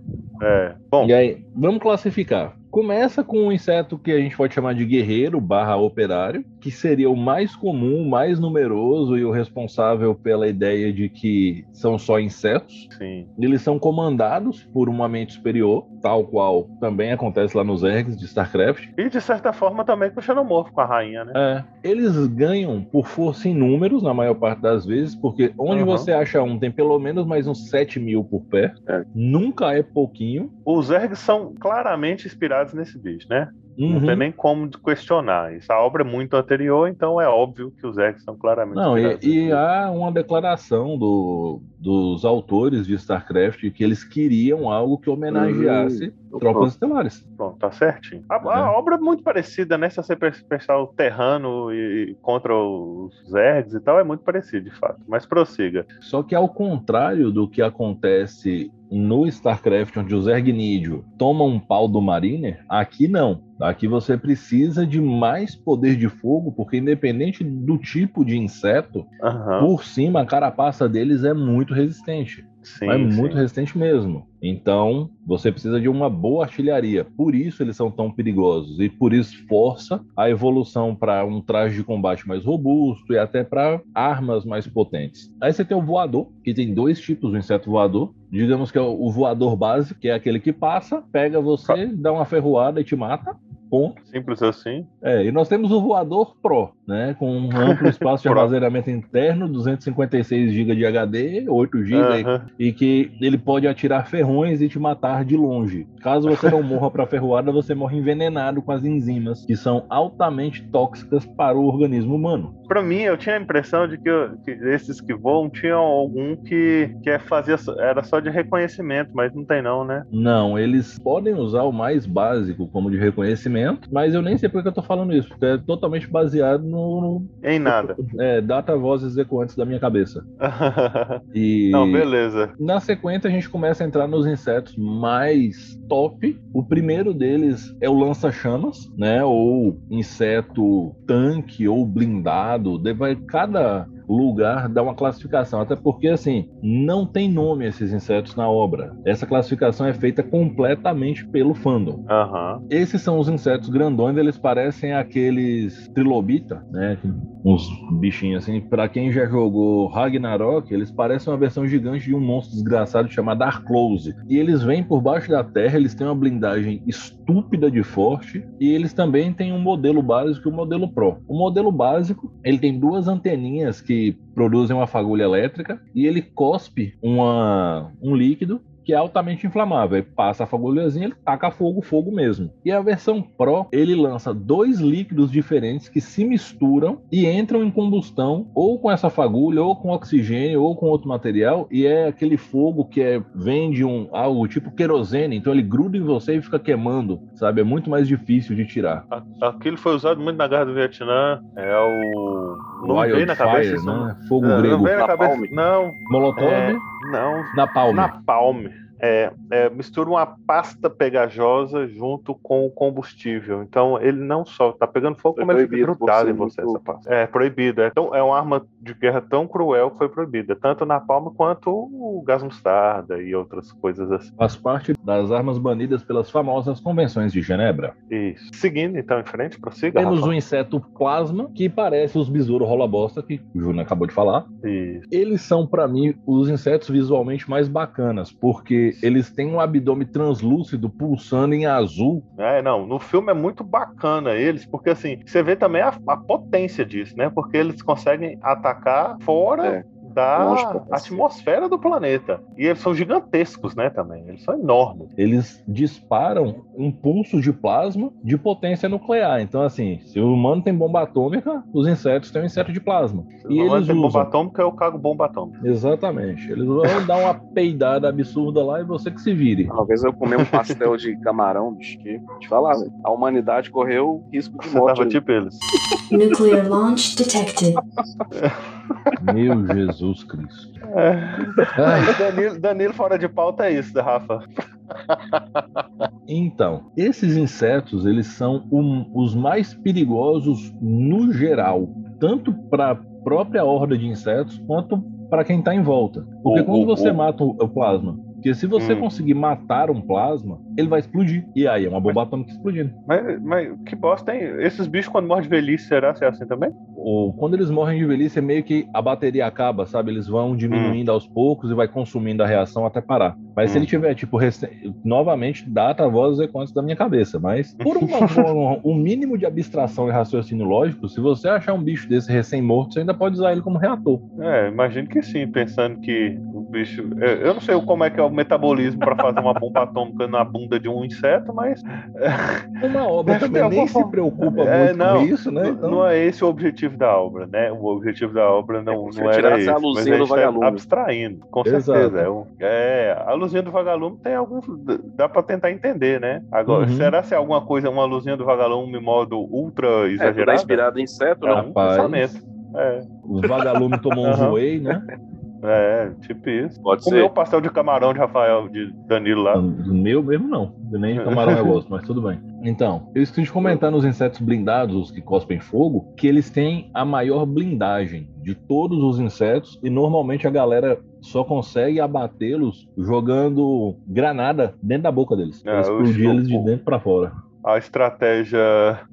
É. Bom, E aí, vamos classificar. Começa com um inseto que a gente pode chamar de guerreiro barra operário, que seria o mais comum, o mais numeroso e o responsável pela ideia de que são só insetos. sim. Eles são comandados por uma mente superior, tal qual também acontece lá nos ergs de StarCraft. E de certa forma também com o xenomorfo, com a rainha, né? É, eles ganham por força em números, na maior parte das vezes, porque onde Uhum. você acha um tem pelo menos mais uns 7 mil por pé. É. Nunca é pouquinho. Os ergs são claramente inspirados nesse bicho, né? Não Uhum. tem nem como questionar. Essa obra é muito anterior, então é óbvio que os ergs são claramente Não, e, e há uma declaração do- dos autores de StarCraft que eles queriam algo que homenageasse Tropas Estelares. Pronto, tá certinho. A, a É. obra é muito parecida, né? Se você pensar o Terrano e, contra os Zergs e tal, é muito parecido, de fato. Mas prossiga. Só que ao contrário do que acontece no StarCraft, onde o Zergnídio toma um pau do Mariner, aqui não. Aqui você precisa de mais poder de fogo, porque independente do tipo de inseto, Aham. por cima a carapaça deles é muito resistente. Sim, é sim. muito resistente mesmo. Então, você precisa de uma boa artilharia. Por isso eles são tão perigosos e por isso força a evolução para um traje de combate mais robusto e até para armas mais potentes. Aí você tem o voador, que tem dois tipos do inseto voador. Digamos que é o voador básico, que é aquele que passa, pega você, dá uma ferroada e te mata. Ponto. Simples assim. É, e nós temos o voador Pro, né? Com um amplo espaço de armazenamento interno, 256 GB de HD, 8 GB Aham. e que ele pode atirar ferrões e te matar de longe. Caso você não morra para ferroada, você morre envenenado com as enzimas, que são altamente tóxicas para o organismo humano. Pra mim, eu tinha a impressão de que, eu- que esses que voam tinham algum que, que é fazia, era só de reconhecimento, mas não tem não, né? Não, eles podem usar o mais básico como de reconhecimento, mas eu nem sei por que eu tô falando isso, porque é totalmente baseado no, no Em nada. é, data vozes ecoantes da minha cabeça. E não, beleza. Na sequência, a gente começa a entrar nos insetos mais top. O primeiro deles é o lança-chamas, né? Ou inseto tanque ou blindado. Cada lugar dá uma classificação, até porque assim não tem nome esses insetos na obra. Essa classificação é feita completamente pelo fandom. Aham. Esses são os insetos grandões, eles parecem aqueles trilobita, né? Uns bichinhos assim. Pra quem já jogou Ragnarok, eles parecem uma versão gigante de um monstro desgraçado chamado Arclose. E eles vêm por baixo da terra, eles têm uma blindagem estúpida de forte e eles também têm um modelo básico e um modelo Pro. O modelo básico, ele tem duas anteninhas que produzem uma fagulha elétrica e ele cospe uma, um líquido que é altamente inflamável. Aí passa a fagulhazinha, ele taca fogo, fogo mesmo. E a versão Pro, ele lança dois líquidos diferentes que se misturam e entram em combustão ou com essa fagulha, ou com oxigênio, ou com outro material, e é aquele fogo que é, vem de um algo tipo querosene, então ele gruda em você e fica queimando, sabe? É muito mais difícil de tirar. Aquilo foi usado muito na Guerra do Vietnã. É o. Não veio na cabeça isso. né? Fogo Não, grego. não veio na cabeça. Não, Molotov, É. não. Napalm. Napalm. É, é, mistura uma pasta pegajosa junto com o combustível. Então ele não só tá pegando fogo, Foi como ele fica grudado em você, muito- essa pasta. É proibido. É, então, é uma arma de guerra tão cruel que foi proibida. Tanto na palma quanto o gás mostarda e outras coisas assim. Faz parte das armas banidas pelas famosas convenções de Genebra. Isso. Seguindo então em frente, prossiga. Temos Rafa. o inseto plasma, que parece os besouros rola bosta, que o Júnior acabou de falar. Isso. Eles são, pra mim, os insetos visualmente mais bacanas, porque eles têm um abdômen translúcido pulsando em azul. É, não, no filme é muito bacana eles, porque assim, você vê também a, a potência disso, né? Porque eles conseguem atacar fora É, da cacete. atmosfera do planeta. E eles são gigantescos, né, também. Eles são enormes. Eles disparam um pulso de plasma de potência nuclear. Então, assim, se o humano tem bomba atômica, os insetos têm um inseto de plasma. E Não eles tem bomba usam. atômica, eu cago bomba atômica. Exatamente. Eles vão dar uma peidada absurda lá e você que se vire. Uma vez eu comi um pastel de camarão, bicho, que te falar. A humanidade correu risco de Você morte. tava tipo eles. Nuclear launch detected. Meu Jesus Cristo. É. Danilo, Danilo fora de pauta é isso, Rafa. Então, esses insetos, eles são um- os mais perigosos no geral, tanto para a própria horda de insetos quanto para quem está em volta. Porque O- quando o- você o- mata o, plasma, porque se você Hum. conseguir matar um plasma, ele vai explodir. E aí é uma bomba atômica explodindo. Mas, mas que bosta, hein? Esses bichos, quando morrem de velhice, será que é assim também? Ou quando eles morrem de velhice, é meio que a bateria acaba, sabe? Eles vão diminuindo aos poucos e vai consumindo a reação até parar. Mas se Hum. ele tiver, tipo, novamente, data vozes econtes da minha cabeça. Mas por uma- um, um mínimo de abstração e raciocínio lógico, se você achar um bicho desse recém-morto, você ainda pode usar ele como reator. É, imagino que sim, pensando que o bicho. Eu não sei como é que é o metabolismo para fazer uma bomba atômica na bunda de um inseto, mas Uma obra Deve também nem se preocupa É, muito não, com isso, né? Então, não é esse o objetivo objetivo da obra, né? O objetivo da obra não, É não era esse. a mas luzinha a do gente tá vagalume. abstraindo, com Exato. certeza. É, um- é, a luzinha do vagalume tem algum. dá pra tentar entender, né? Agora, Uhum. será se é alguma coisa, uma luzinha do vagalume em modo ultra É, exagerado? inspirado em inseto, É um Rapaz. pensamento. É, O vagalume tomou um voei, né? É, tipo isso. Pode Comeu o ser. pastel de camarão de Rafael, de Danilo lá. Do meu mesmo não. Nem de camarão eu gosto, mas tudo bem. Então, eu esqueci de comentar nos insetos blindados, os que cospem fogo, que eles têm a maior blindagem de todos os insetos e normalmente a galera só consegue abatê-los jogando granada dentro da boca deles. Ah, explodir o- eles de o- dentro pra fora. A estratégia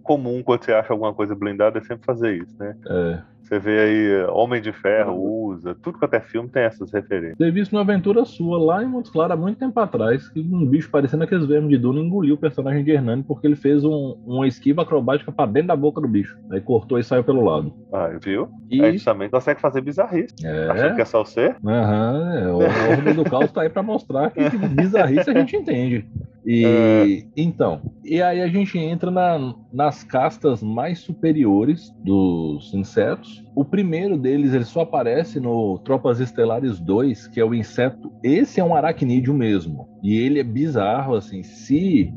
comum quando você acha alguma coisa blindada é sempre fazer isso, né? É. Você vê aí, Homem de Ferro usa, tudo quanto é filme tem essas referências. Ter visto uma aventura sua lá em Montes Claros há muito tempo atrás, que um bicho parecendo aqueles vermes de Duna engoliu o personagem de Hernani porque ele fez um, uma esquiva acrobática pra dentro da boca do bicho. Aí cortou e saiu pelo lado. Ah, viu? E. A gente também consegue fazer bizarrice. Achando que É, é só você? aham, é, o Ordem do Caos tá aí pra mostrar que bizarrice a gente entende. E então, e aí a gente entra na- nas castas mais superiores dos insetos. O primeiro deles ele só aparece no Tropas Estelares 2, que é o inseto. Esse é um aracnídeo mesmo. E ele é bizarro, assim. Se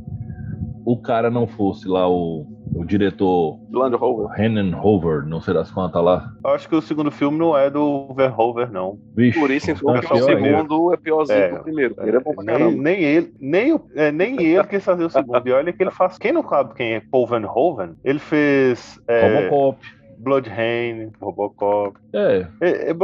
o cara não fosse lá o, o diretor Land Rover. Renan Hover, não sei das quantas lá. Eu acho que o segundo filme não é do Verhoever, não. Vixe, Por isso, então, tá que o segundo é piorzinho É, que o primeiro. É bom pra nem, nem ele, nem, o- é, nem ele quis fazer o segundo. E olha que ele faz. Quem não sabe quem é Paul Verhoeven? Ele fez é, Robocop. Blood Rain, Robocop. É, É, é,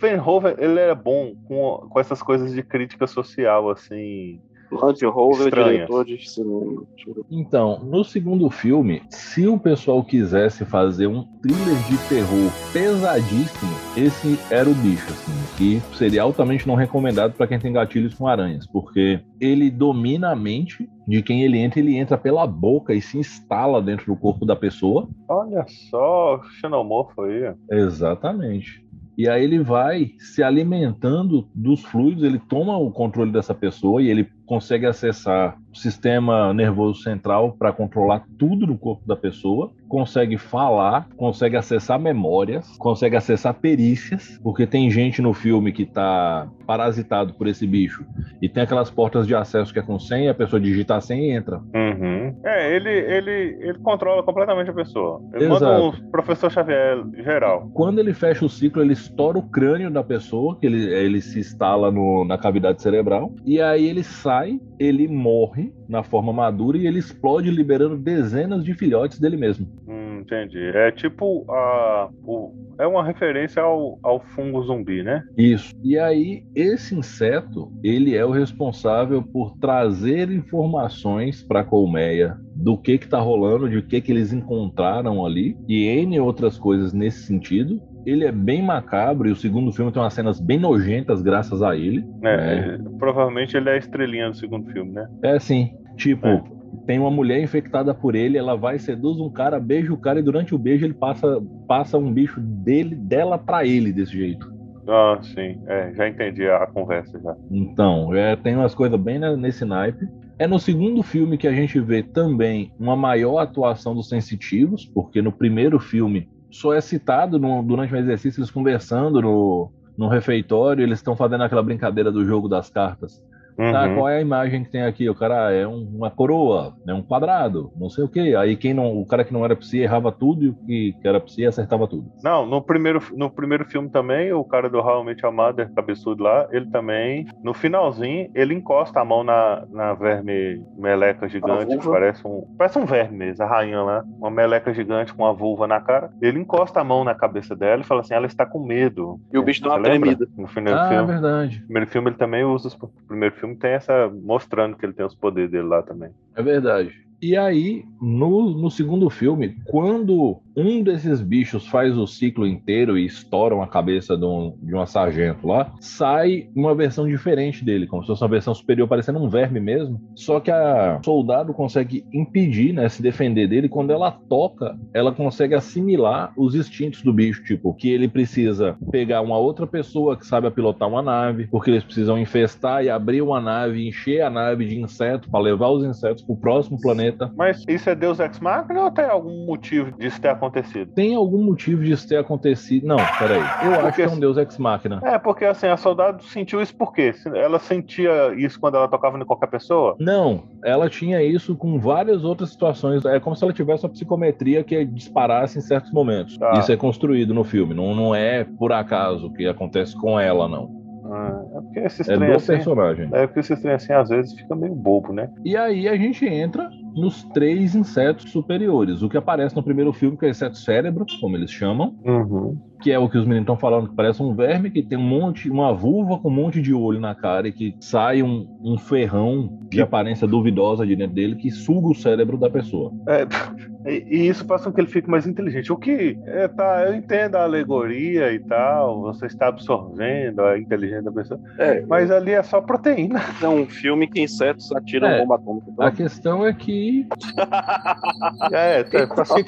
Verhoeven, ele era bom com, com essas coisas de crítica social, assim. Land Rover, Estranhas. diretor de cinema. Então, no segundo filme, se o pessoal quisesse fazer um thriller de terror pesadíssimo, esse era o bicho, assim, que seria altamente não recomendado para quem tem gatilhos com aranhas, porque ele domina a mente de quem ele entra, ele entra pela boca e se instala dentro do corpo da pessoa. Olha só, xenomorfo aí. Exatamente. E aí ele vai se alimentando dos fluidos, ele toma o controle dessa pessoa e ele consegue acessar o sistema nervoso central para controlar tudo no corpo da pessoa, consegue falar, consegue acessar memórias, consegue acessar perícias, porque tem gente no filme que tá parasitado por esse bicho e tem aquelas portas de acesso que é com senha, a pessoa digita a senha e entra. Uhum. É, ele, ele, ele controla completamente a pessoa. Ele Exato. manda um professor Xavier geral. Quando ele fecha o ciclo, ele estoura o crânio da pessoa, que ele, ele se instala no- na cavidade cerebral, e aí ele sai, ele morre na forma madura e ele explode, liberando dezenas de filhotes dele mesmo. Entendi. É tipo a. O, é uma referência ao, ao fungo zumbi, né? Isso. E aí, esse inseto, ele é o responsável por trazer informações para a colmeia do que que tá rolando, de que que eles encontraram ali, e N outras coisas nesse sentido. Ele é bem macabro e o segundo filme tem umas cenas bem nojentas graças a ele. É, Provavelmente ele é a estrelinha do segundo filme, né? É assim, tipo, É. tem uma mulher infectada por ele, ela vai, seduz um cara, beija o cara e durante o beijo ele passa, passa um bicho dele, dela pra ele desse jeito. Ah, sim. É, já entendi a conversa já. Então, é, tem umas coisas bem ne- nesse naipe. É no segundo filme que a gente vê também uma maior atuação dos sensitivos, porque no primeiro filme só é citado no- durante o exercício eles conversando no, no refeitório, eles estão fazendo aquela brincadeira do jogo das cartas. Ah, Uhum. qual é a imagem que tem aqui? O cara ah, é um- uma coroa, é um quadrado, não sei o quê. Aí quem não, o cara que não era psi errava tudo e o que, que era psi acertava tudo. Não, no primeiro, no primeiro filme também, o cara do Your Mother, cabeçudo lá, ele também, no finalzinho, ele encosta a mão na, na verme meleca gigante, que parece um, parece um verme mesmo, a rainha lá, uma meleca gigante com uma vulva na cara. Ele encosta a mão na cabeça dela e fala assim, ela está com medo. E o bicho dá uma tremida. No primeiro ah, é filme. verdade. No primeiro filme ele também usa os. O primeiro filme tem essa. mostrando que ele tem os poderes dele lá também. É verdade. E aí, no, no segundo filme, quando um desses bichos faz o ciclo inteiro e estouram a cabeça de, um, de uma sargento lá, sai uma versão diferente dele, como se fosse uma versão superior, parecendo um verme mesmo. Só que a soldado consegue impedir, né, se defender dele. Quando ela toca, ela consegue assimilar os instintos do bicho, tipo, que ele precisa pegar uma outra pessoa que saiba pilotar uma nave, porque eles precisam infestar e abrir uma nave, encher a nave de inseto para levar os insetos para o próximo planeta planeta. Mas isso é Deus Ex Machina ou tem algum motivo disso ter acontecido? Tem algum motivo disso ter acontecido? Não, peraí. Eu acho que é um Deus Ex Machina. É, porque assim, a soldado sentiu isso por quê? Ela sentia isso quando ela tocava em qualquer pessoa? Não, ela tinha isso com várias outras situações. É como se ela tivesse uma psicometria que disparasse em certos momentos. Tá. Isso é construído no filme. Não, não é por acaso que acontece com ela, não. Ah, é porque esses É trem do assim. personagem. É porque esses trem assim às vezes fica meio bobo, né? E aí a gente entra nos três insetos superiores. O que aparece no primeiro filme, que é o inseto cérebro, como eles chamam, Uhum. que é o que os meninos estão falando, que parece um verme que tem um monte, uma vulva com um monte de olho na cara e que sai um, um ferrão de aparência duvidosa de dentro dele que suga o cérebro da pessoa. É, e, e isso faz com que ele fique mais inteligente. O que é, tá, eu entendo a alegoria e tal, você está absorvendo a inteligência da pessoa, É, mas ali é só proteína. é um filme que insetos atiram É. bomba atômica. Então, A questão é que É, tá, tá assim.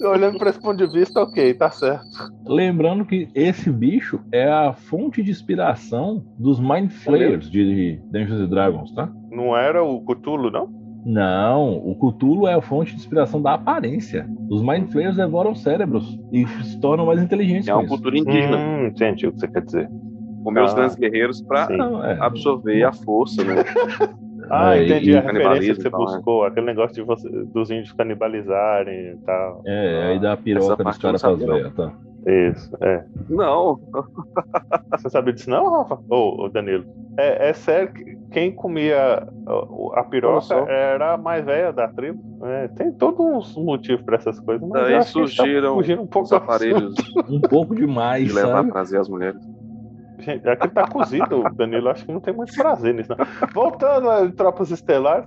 Olhando para esse ponto de vista, ok, tá certo. Lembrando que esse bicho é a fonte de inspiração dos Mind Flayers de Dungeons and Dragons, tá? Não era o Cthulhu, não? Não, o Cthulhu é a fonte de inspiração da aparência. Os Mind Flayers devoram cérebros e se tornam mais inteligentes é uma cultura indígena. Hum, entendi o que você quer dizer. Comer os Ah. grandes guerreiros. Não, é. absorver a força, né? Ah, É, entendi e- a referência que você tal, né? buscou, aquele negócio de você, dos índios canibalizarem e tal. É, aí dá a piroca dos caras pras velhas, tá? Isso, é. Não, Você sabia disso não, Rafa? Ô, ô, Danilo. É, é sério que quem comia a piroca era a mais velha da tribo. É, tem todos uns motivos pra essas coisas, mas Daí a tá surgiram fugindo um pouco os aparelhos Um pouco demais, de levar sabe? trazer as mulheres. Gente, aqui tá cozido, Danilo. Acho que não tem muito prazer nisso. Não. Voltando a Tropas Estelares.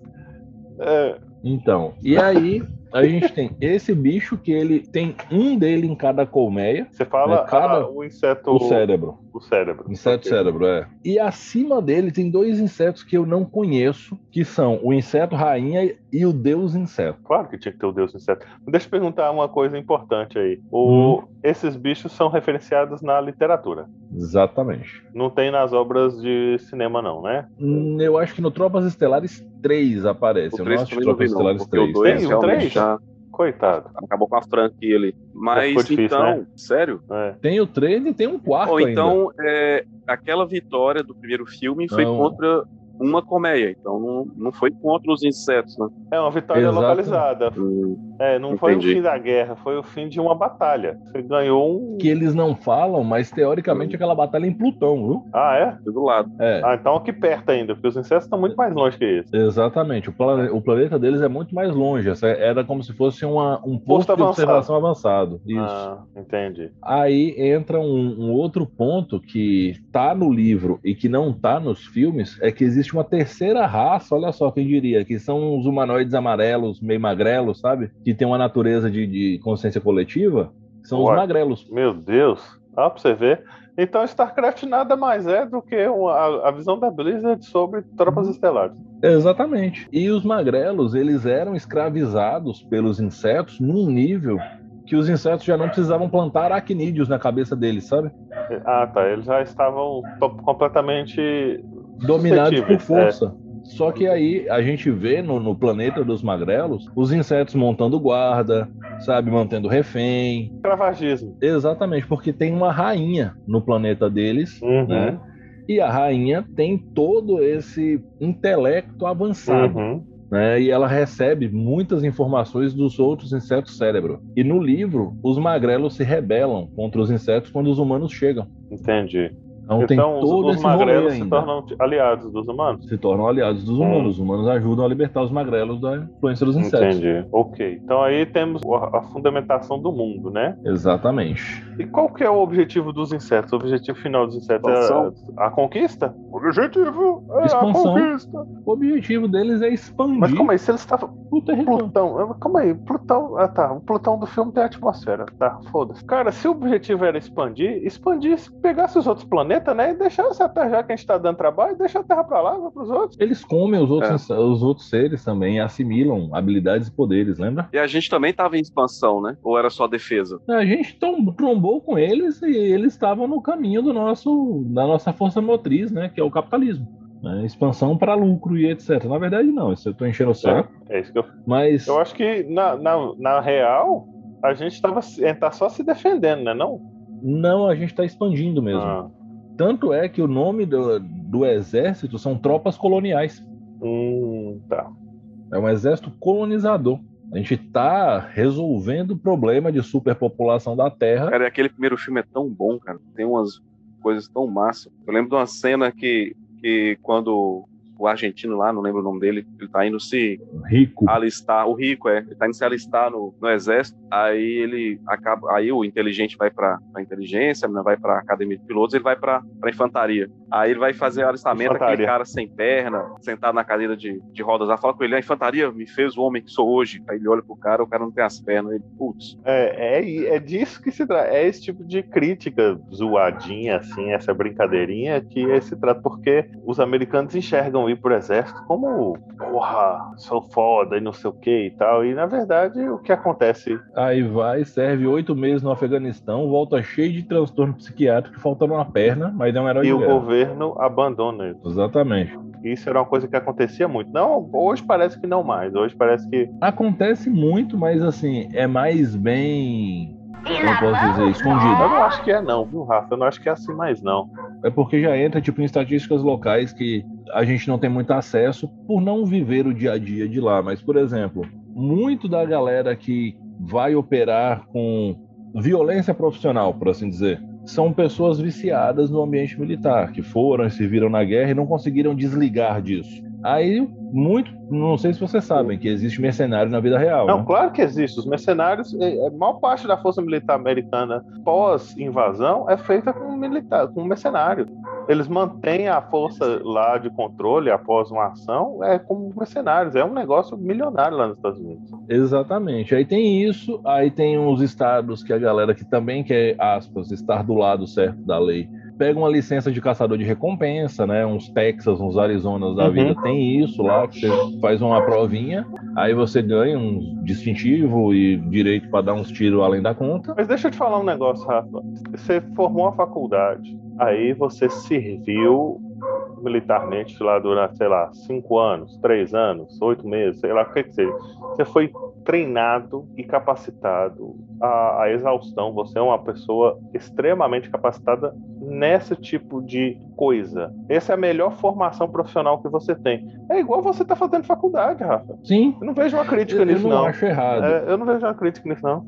é, Então, e aí a gente tem esse bicho que ele tem um dele em cada colmeia, você fala É, cada- ah, o inseto. o cérebro. O cérebro. Inseto Ok. cérebro, é. E acima dele tem dois insetos que eu não conheço, que são o inseto rainha e o deus inseto. Claro que tinha que ter o Deus inseto. Deixa eu perguntar uma coisa importante aí. O- Hum. Esses bichos são referenciados na literatura. Exatamente. Não tem nas obras de cinema, não, né? Hum, Eu acho que no Tropas Estelares 3 aparece. O Eu não 3 acho também não vi, Tropas não. Estelares Porque o 3. 2 Tem o realmente três? já Coitado. acabou com a franquia ali. Mas ficou difícil, então, né? sério? É. Tem o 3 e tem um quarto Ou ainda. então, é, aquela vitória do primeiro filme foi Não. contra uma colmeia. Então não, não foi contra os insetos, né? É uma vitória Exato. localizada. Hum, É, não foi o Entendi. fim da guerra, foi o fim de uma batalha. Você ganhou um. Que eles não falam, mas teoricamente aquela batalha é em Plutão, viu? Ah, é? do lado. É. Ah, então aqui perto ainda, porque os insetos estão muito mais longe que esse. Exatamente. O, plane- o planeta deles é muito mais longe. Essa era como se fosse uma- um posto, de avançado. observação avançado. Isso. Ah, entendi. Aí entra um, um outro ponto que tá no livro e que não tá nos filmes, é que existe uma terceira raça, olha só quem diria, que são os humanoides amarelos, meio magrelos, sabe? Que tem uma natureza de, de consciência coletiva, são Ué. os magrelos. Meu Deus. Ah, pra você ver. Então, StarCraft nada mais é do que uma- a, visão da Blizzard sobre tropas estelares. Exatamente. E os magrelos, eles eram escravizados pelos insetos num nível que os insetos já não precisavam plantar aracnídeos na cabeça deles, sabe? Ah, tá. Eles já estavam completamente dominados por suscetíveis, força. Só que aí a gente vê no, no planeta dos magrelos os insetos montando guarda, sabe, mantendo refém. É. Cravagismo. Exatamente, porque tem uma rainha no planeta deles, Uhum. né? E a rainha tem todo esse intelecto avançado, Uhum. né? E ela recebe muitas informações dos outros insetos cérebro. E no livro, os magrelos se rebelam contra os insetos quando os humanos chegam. Entendi. Então, tem Então, os, todo os magrelos se tornam aliados dos humanos? se tornam aliados dos humanos. Os humanos ajudam a libertar os magrelos da influência dos insetos. Entendi. Ok. Então aí temos a fundamentação do mundo, né? Exatamente. E qual que é o objetivo dos insetos? O objetivo final dos insetos Expansão. é a, a conquista? O objetivo é Expansão. a conquista. O objetivo deles é expandir Mas como aí? Se eles estavam. o território. Plutão. ah, Calma aí. Plutão. Ah tá. O Plutão do filme tem atmosfera. Tá, foda-se. Cara, se o objetivo era expandir, expandir, se pegasse os outros planetas, né? E deixasse a Terra, já que a gente tá dando trabalho, deixa a Terra pra lá, vai pros outros. Eles comem os outros, É. os outros seres também assimilam habilidades e poderes, lembra? E a gente também estava em expansão, né? Ou era só defesa? A gente tom- trombou com eles e eles estavam no caminho do nosso, da nossa força motriz, né? Que é o capitalismo. né? Expansão para lucro e etc. Na verdade, não, isso eu tô enchendo o saco. É isso que eu. Mas Eu acho que na, na, na real, a gente tava, é, tá só se defendendo, né? Não? não, a gente tá expandindo mesmo. Ah, Tanto é que o nome do, do exército são tropas coloniais. hum, tá. É um exército colonizador. A gente tá resolvendo o problema de superpopulação da Terra. Cara, aquele primeiro filme é tão bom, cara. Tem umas coisas tão massa. Eu lembro de uma cena que, que quando o argentino lá, não lembro o nome dele, ele tá indo se Rico. alistar, o rico é, ele tá indo se alistar no, no exército, aí ele acaba, aí o inteligente vai inteligência, a menina vai pra academia de pilotos, ele vai pra, pra infantaria. Aí ele vai fazer o alistamento, aquele Infantaria. cara sem perna, sentado na cadeira de, de rodas lá, fala com ele, a infantaria me fez o homem que sou hoje. Aí ele olha pro cara, o cara não tem as pernas, ele, putz, É, é, é disso que se trata. É esse tipo de crítica zoadinha, assim, essa brincadeirinha que se trata, porque os americanos enxergam ir pro exército como, porra, sou foda e não sei o que e tal. E na verdade, o que acontece. Aí vai, serve oito meses no Afeganistão, volta cheio de transtorno psiquiátrico, faltando uma perna, mas é um herói E o guerra. governo abandona ele. Exatamente. Isso era uma coisa que acontecia muito. Não, hoje parece que não mais. Hoje parece que. Acontece muito, mas assim, é mais bem. Como eu posso dizer? Eu Escondido. não acho que é, não, viu, Rafa? Eu não acho que é assim mais, não. É porque já entra tipo em estatísticas locais que a gente não tem muito acesso por não viver o dia a dia de lá. Mas, por exemplo, muito da galera que vai operar com violência profissional, por assim dizer, são pessoas viciadas no ambiente militar, que foram e se viram na guerra e não conseguiram desligar disso. Aí, muito, não sei se vocês sabem que existe mercenário na vida real. Não, né? claro que existe. Os mercenários, é, a maior parte da força militar americana pós-invasão é feita com militar, com mercenário. Eles mantêm a força lá de controle após uma ação é como mercenários. É um negócio milionário lá nos Estados Unidos. Exatamente. Aí tem isso, aí tem uns estados que a galera que também quer, aspas, estar do lado certo da lei, pega uma licença de caçador de recompensa, né? Uns Texas, uns Arizonas da Uhum. vida, tem isso lá, que você faz uma provinha, aí você ganha um distintivo e direito para dar uns tiros além da conta. Mas deixa eu te falar um negócio, Rafa. Você formou a faculdade, aí você serviu militarmente lá durante, sei lá, cinco anos, três anos, oito meses, sei lá o que que seja. Você foi treinado e capacitado à, à exaustão. Você é uma pessoa extremamente capacitada nesse tipo de coisa. Essa é a melhor formação profissional que você tem. É igual você tá fazendo faculdade, Rafa. Sim, Eu não vejo uma crítica eu nisso, não, não. acho errado. É, eu não vejo uma crítica nisso, não.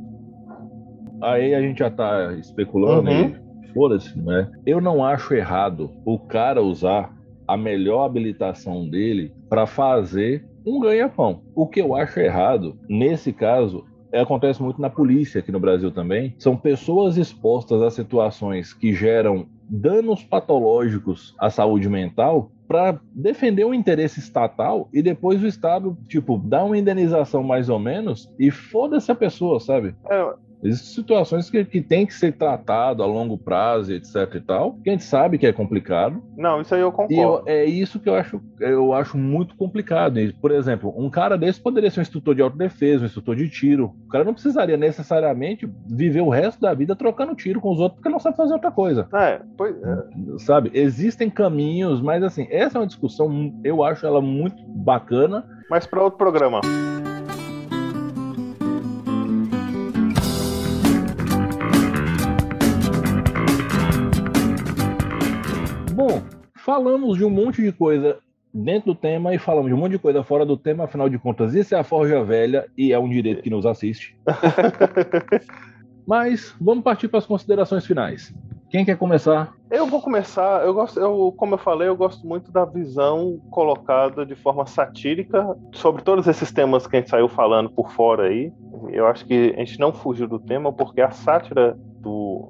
Aí a gente já tá especulando Uhum. e foda-se, né? Eu não acho errado o cara usar a melhor habilitação dele para fazer um ganha-pão. O que eu acho errado, nesse caso, é, acontece muito na polícia aqui no Brasil também. São pessoas expostas a situações que geram danos patológicos à saúde mental para defender o interesse estatal e depois o Estado, tipo, dá uma indenização mais ou menos e foda-se a pessoa, sabe? É, Existem situações que, que tem que ser tratado a longo prazo, etc e tal, que a gente sabe que é complicado, não, isso aí eu e eu- concordo. é isso que eu acho, eu acho muito complicado. Por exemplo, um cara desse poderia ser um instrutor de autodefesa, um instrutor de tiro. O cara não precisaria necessariamente viver o resto da vida trocando tiro com os outros porque não sabe fazer outra coisa. É, pois, é. Sabe? Existem caminhos, mas assim, essa é uma discussão, eu acho ela muito bacana. mas para outro programa. Falamos de um monte de coisa dentro do tema e falamos de um monte de coisa fora do tema, afinal de contas, isso é a Forja Velha e é um direito que nos assiste. Mas vamos partir para as considerações finais. Quem quer começar? Eu vou começar. Eu gosto, eu, como eu falei, eu gosto muito da visão colocada de forma satírica sobre todos esses temas que a gente saiu falando por fora aí. Eu acho que a gente não fugiu do tema porque a sátira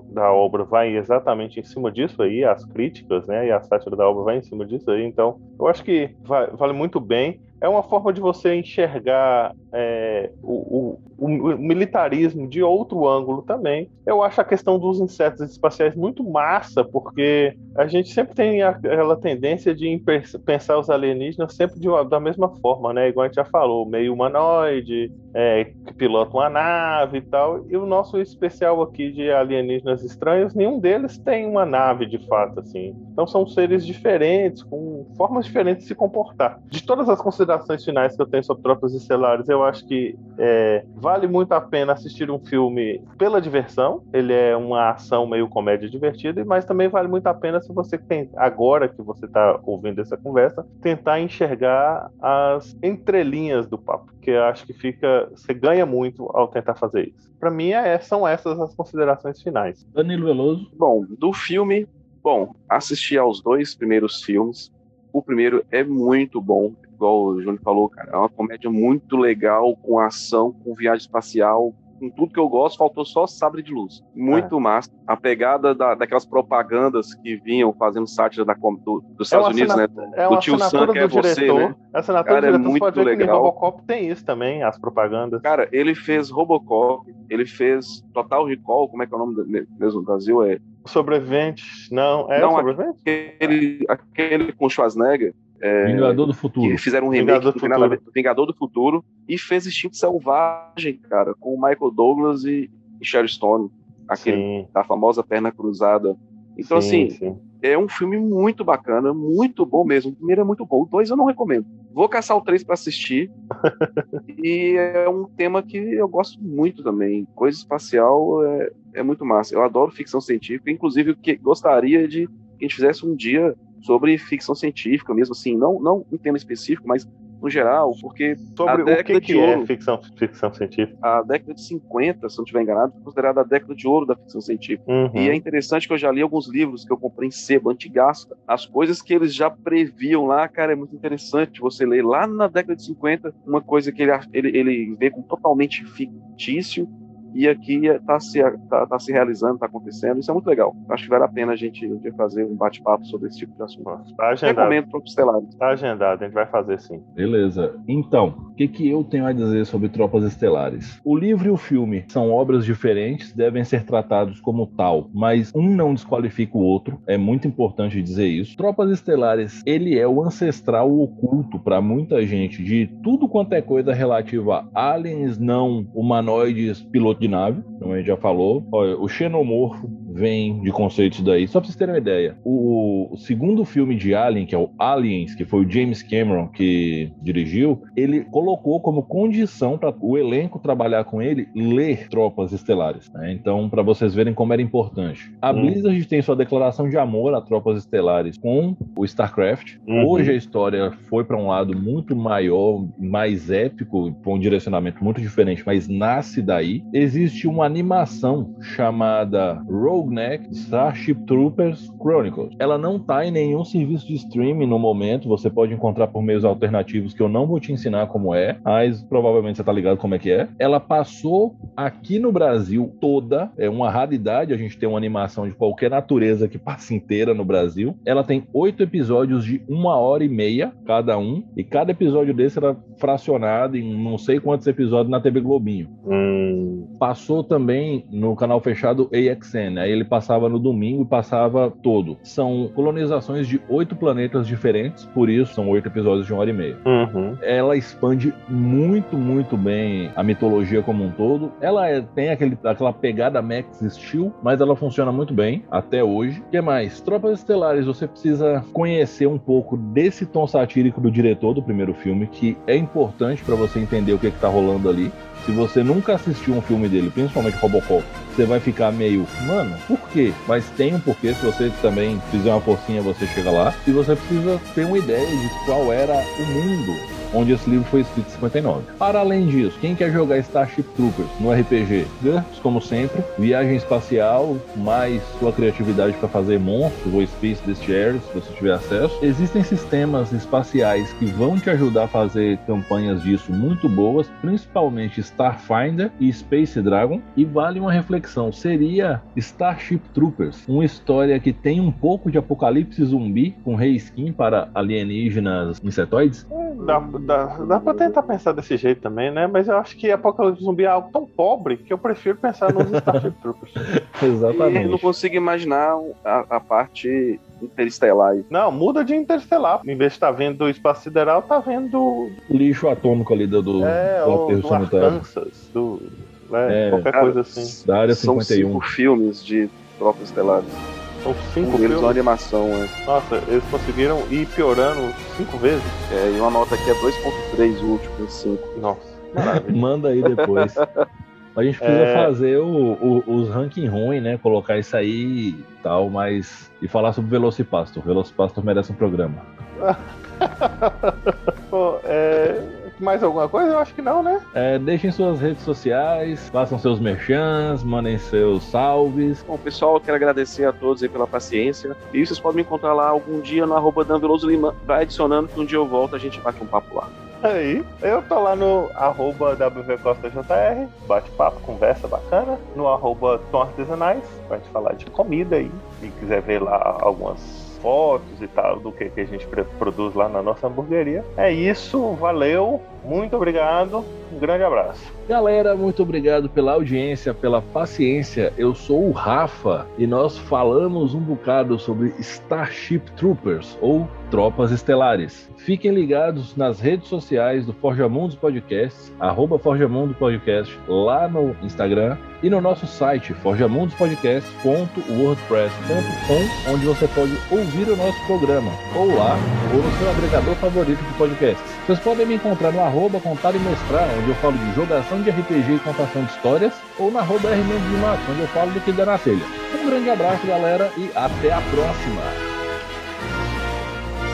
da obra vai exatamente em cima disso aí, as críticas, né? E a sátira da obra vai em cima disso aí. Então, eu acho que vai- vale muito bem. É uma forma de você enxergar é, o, o- o militarismo de outro ângulo também. Eu acho a questão dos insetos espaciais muito massa, porque a gente sempre tem aquela tendência de pens- pensar os alienígenas sempre de da mesma forma, né? Igual a gente já falou, meio humanoide, é, que pilota uma nave e tal. E o nosso especial aqui de alienígenas estranhos, nenhum deles tem uma nave de fato, assim. Então são seres diferentes, com formas diferentes de se comportar. De todas as considerações finais que eu tenho sobre Tropas Estelares, eu acho que é, vale muito a pena assistir um filme pela diversão. Ele é uma ação meio comédia divertida, mas também vale muito a pena se você tem, agora que você está ouvindo essa conversa, tentar enxergar as entrelinhas do papo, que eu acho que fica, você ganha muito ao tentar fazer isso. Para mim, é, são essas as considerações finais. Danilo Veloso. Bom, do filme, bom, assisti aos dois primeiros filmes. O primeiro é muito bom, igual o Júnior falou, cara. É uma comédia muito legal, com ação, com viagem espacial, com tudo que eu gosto, faltou só sabre de luz. Muito massa. A pegada da- daquelas propagandas que vinham fazendo sátira da, do- dos Estados uma Unidos, né? É Do tio Sam, que é do você, diretor. né? A assinatura Cara, é do diretor, você muito legal. Robocop tem isso também, as propagandas. Cara, ele fez Robocop, ele fez Total Recall, como é que é o nome do- mesmo no Brasil? É Sobrevivente, não, é Não, sobrevivente? aquele, aquele com Schwarzenegger. É, Vingador do Futuro. que fizeram um remake Vingador do Futuro. do Vingador do Futuro e fez Instinto Selvagem, cara, com o Michael Douglas e, e Sharon Stone, aquele Sim, da famosa perna cruzada. Então, sim, assim, sim. é um filme muito bacana, muito bom mesmo. O primeiro é muito bom, o dois eu não recomendo. Vou caçar o três para assistir. e é um tema que eu gosto muito também. Coisa espacial é, é muito massa. Eu adoro ficção científica, inclusive eu que gostaria de que a gente fizesse um dia sobre ficção científica mesmo, assim, não, não um tema específico, mas no geral, porque Sobre a o década que, de que é ouro. ficção, ficção científica. a década de 50, se não estiver enganado, foi considerada a década de ouro da ficção científica. Uhum. E é interessante que eu já li alguns livros que eu comprei em sebo, antigaça. As coisas que eles já previam lá, cara, é muito interessante você ler lá na década de 50, uma coisa que ele, ele, ele vê como totalmente fictício e aqui está se, tá, tá se realizando, está acontecendo. Isso é muito legal. Acho que vale a pena a gente um dia fazer um bate-papo sobre esse tipo de assunto. Tá agendado, Recomendo para Estelares. tá agendado, a gente vai fazer sim. Beleza. Então, o que, que eu tenho a dizer sobre Tropas Estelares? O livro e o filme são obras diferentes, devem ser tratados como tal, mas um não desqualifica o outro. É muito importante dizer isso. Tropas Estelares, ele é o ancestral oculto para muita gente de tudo quanto é coisa relativa a aliens não humanoides, piloto de nave, como a gente já falou. Olha, o xenomorfo vem de conceitos daí. Só para vocês terem uma ideia, o, o segundo filme de Alien, que é o Aliens, que foi o James Cameron que dirigiu, ele colocou como condição para o elenco trabalhar com ele ler Tropas Estelares. né? Então, para vocês verem como era importante. A Hum. Blizzard tem sua declaração de amor a Tropas Estelares com o StarCraft. Uhum. Hoje a história foi para um lado muito maior, mais épico, com um direcionamento muito diferente, mas nasce daí. Existe uma animação chamada Rogue Neck Starship Troopers Chronicles. Ela não tá em nenhum serviço de streaming no momento, você pode encontrar por meios alternativos que eu não vou te ensinar como é, mas provavelmente você tá ligado como é que é. Ela passou aqui no Brasil toda, é uma raridade a gente ter uma animação de qualquer natureza que passe inteira no Brasil. Ela tem oito episódios de uma hora e meia cada um, e cada episódio desse era fracionado em não sei quantos episódios na TV Globinho. Hum, Passou também no canal fechado AXN, aí ele passava no domingo e passava todo. São colonizações de oito planetas diferentes, por isso são oito episódios de uma hora e meia uhum. ela expande muito, muito bem a mitologia como um todo. Ela é- tem aquele, aquela pegada Max Steel, mas ela funciona muito bem até hoje. O que mais? Tropas Estelares, você precisa conhecer um pouco desse tom satírico do diretor do primeiro filme, que é importante para você entender o que, que tá rolando ali. Se você nunca assistiu um filme dele, principalmente Robocop, você vai ficar meio, mano, por quê? Mas tem um porquê, se você também fizer uma forcinha, você chega lá. E você precisa ter uma ideia de qual era o mundo onde esse livro foi escrito em 59. Para além disso, quem quer jogar Starship Troopers no RPG? GURPS, como sempre, viagem espacial, mais sua criatividade para fazer monstros ou Space Bestiaries, se você tiver acesso. Existem sistemas espaciais que vão te ajudar a fazer campanhas disso muito boas, principalmente Starfinder e Space Dragon. E vale uma reflexão: seria Starship Troopers uma história que tem um pouco de apocalipse zumbi com reskin para alienígenas insetoides? Dá, dá, dá pra tentar pensar desse jeito também, né? Mas eu acho que Apocalipse Zumbi é algo tão pobre que eu prefiro pensar nos Starship Troopers. E não Exatamente. consigo imaginar a, a parte interestelar aí. Não, muda de interestelar. Em vez de estar vendo o espaço sideral, tá vendo Lixo atômico ali do, do, é, do do sanitário. Arkansas, do, né, É, qualquer cara, coisa assim. Da área São 51. cinco filmes de Tropas Estelares. São cinco filmes. uma animação, né? Nossa, eles conseguiram ir piorando cinco vezes. É, e uma nota aqui é 2.3, o último em 5. Nossa. Manda aí depois. A gente precisa É. fazer o- o- os ranking ruim, né? Colocar isso aí e tal, mas. E falar sobre Velocipastor. Velocipastor merece um programa. Pô, é, mais alguma coisa? Eu acho que não, né? É, deixem suas redes sociais, façam seus merchans, mandem seus salves. Bom, pessoal, eu quero agradecer a todos aí pela paciência. E vocês podem me encontrar lá algum dia no arroba Dan Veloso Lima. Vai adicionando que um dia eu volto a gente bate um papo lá. Aí, eu tô lá no arroba WVCostaJR, bate-papo, conversa bacana. No arroba Tom Artesanais, pra gente falar de comida aí. Se quiser ver lá algumas fotos e tal do que, que a gente produz lá na nossa hamburgueria. É isso, valeu, muito obrigado, um grande abraço. Galera, muito obrigado pela audiência, pela paciência. Eu sou o Rafa e nós falamos um bocado sobre Starship Troopers ou Tropas Estelares. Fiquem ligados nas redes sociais do Forja Mundos Podcast, arroba Forja Mundo Podcast, lá no Instagram e no nosso site forjamundospodcast.wordpress.com, onde você pode ouvir o nosso programa, ou lá, ou no seu agregador favorito de podcasts. Vocês podem me encontrar no arroba Contar e Mestrar, onde eu falo de jogação de RPG e contação de histórias, ou na arroba R de Matos, onde eu falo do que dá na telha. Um grande abraço, galera, e até a próxima!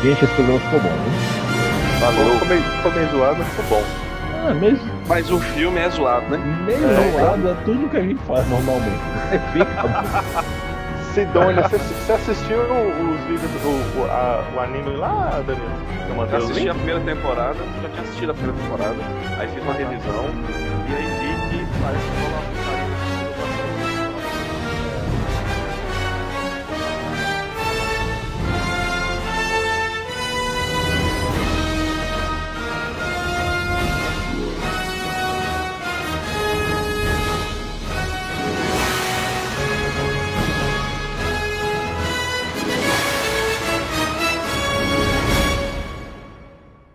Gente, esse programa ficou bom, viu? Valeu. Ficou meio, ficou meio zoado, mas ficou bom. Ah, meio, Mas o filme é zoado, né? meio É. zoado é tudo que a gente faz normalmente. Fica bom. Sidônia, você, assistiu os vídeos, o, o, a- o anime lá, Danilo? Eu assisti a primeira temporada, já tinha assistido a primeira temporada, aí fiz uma revisão e aí vi que parece que rola uma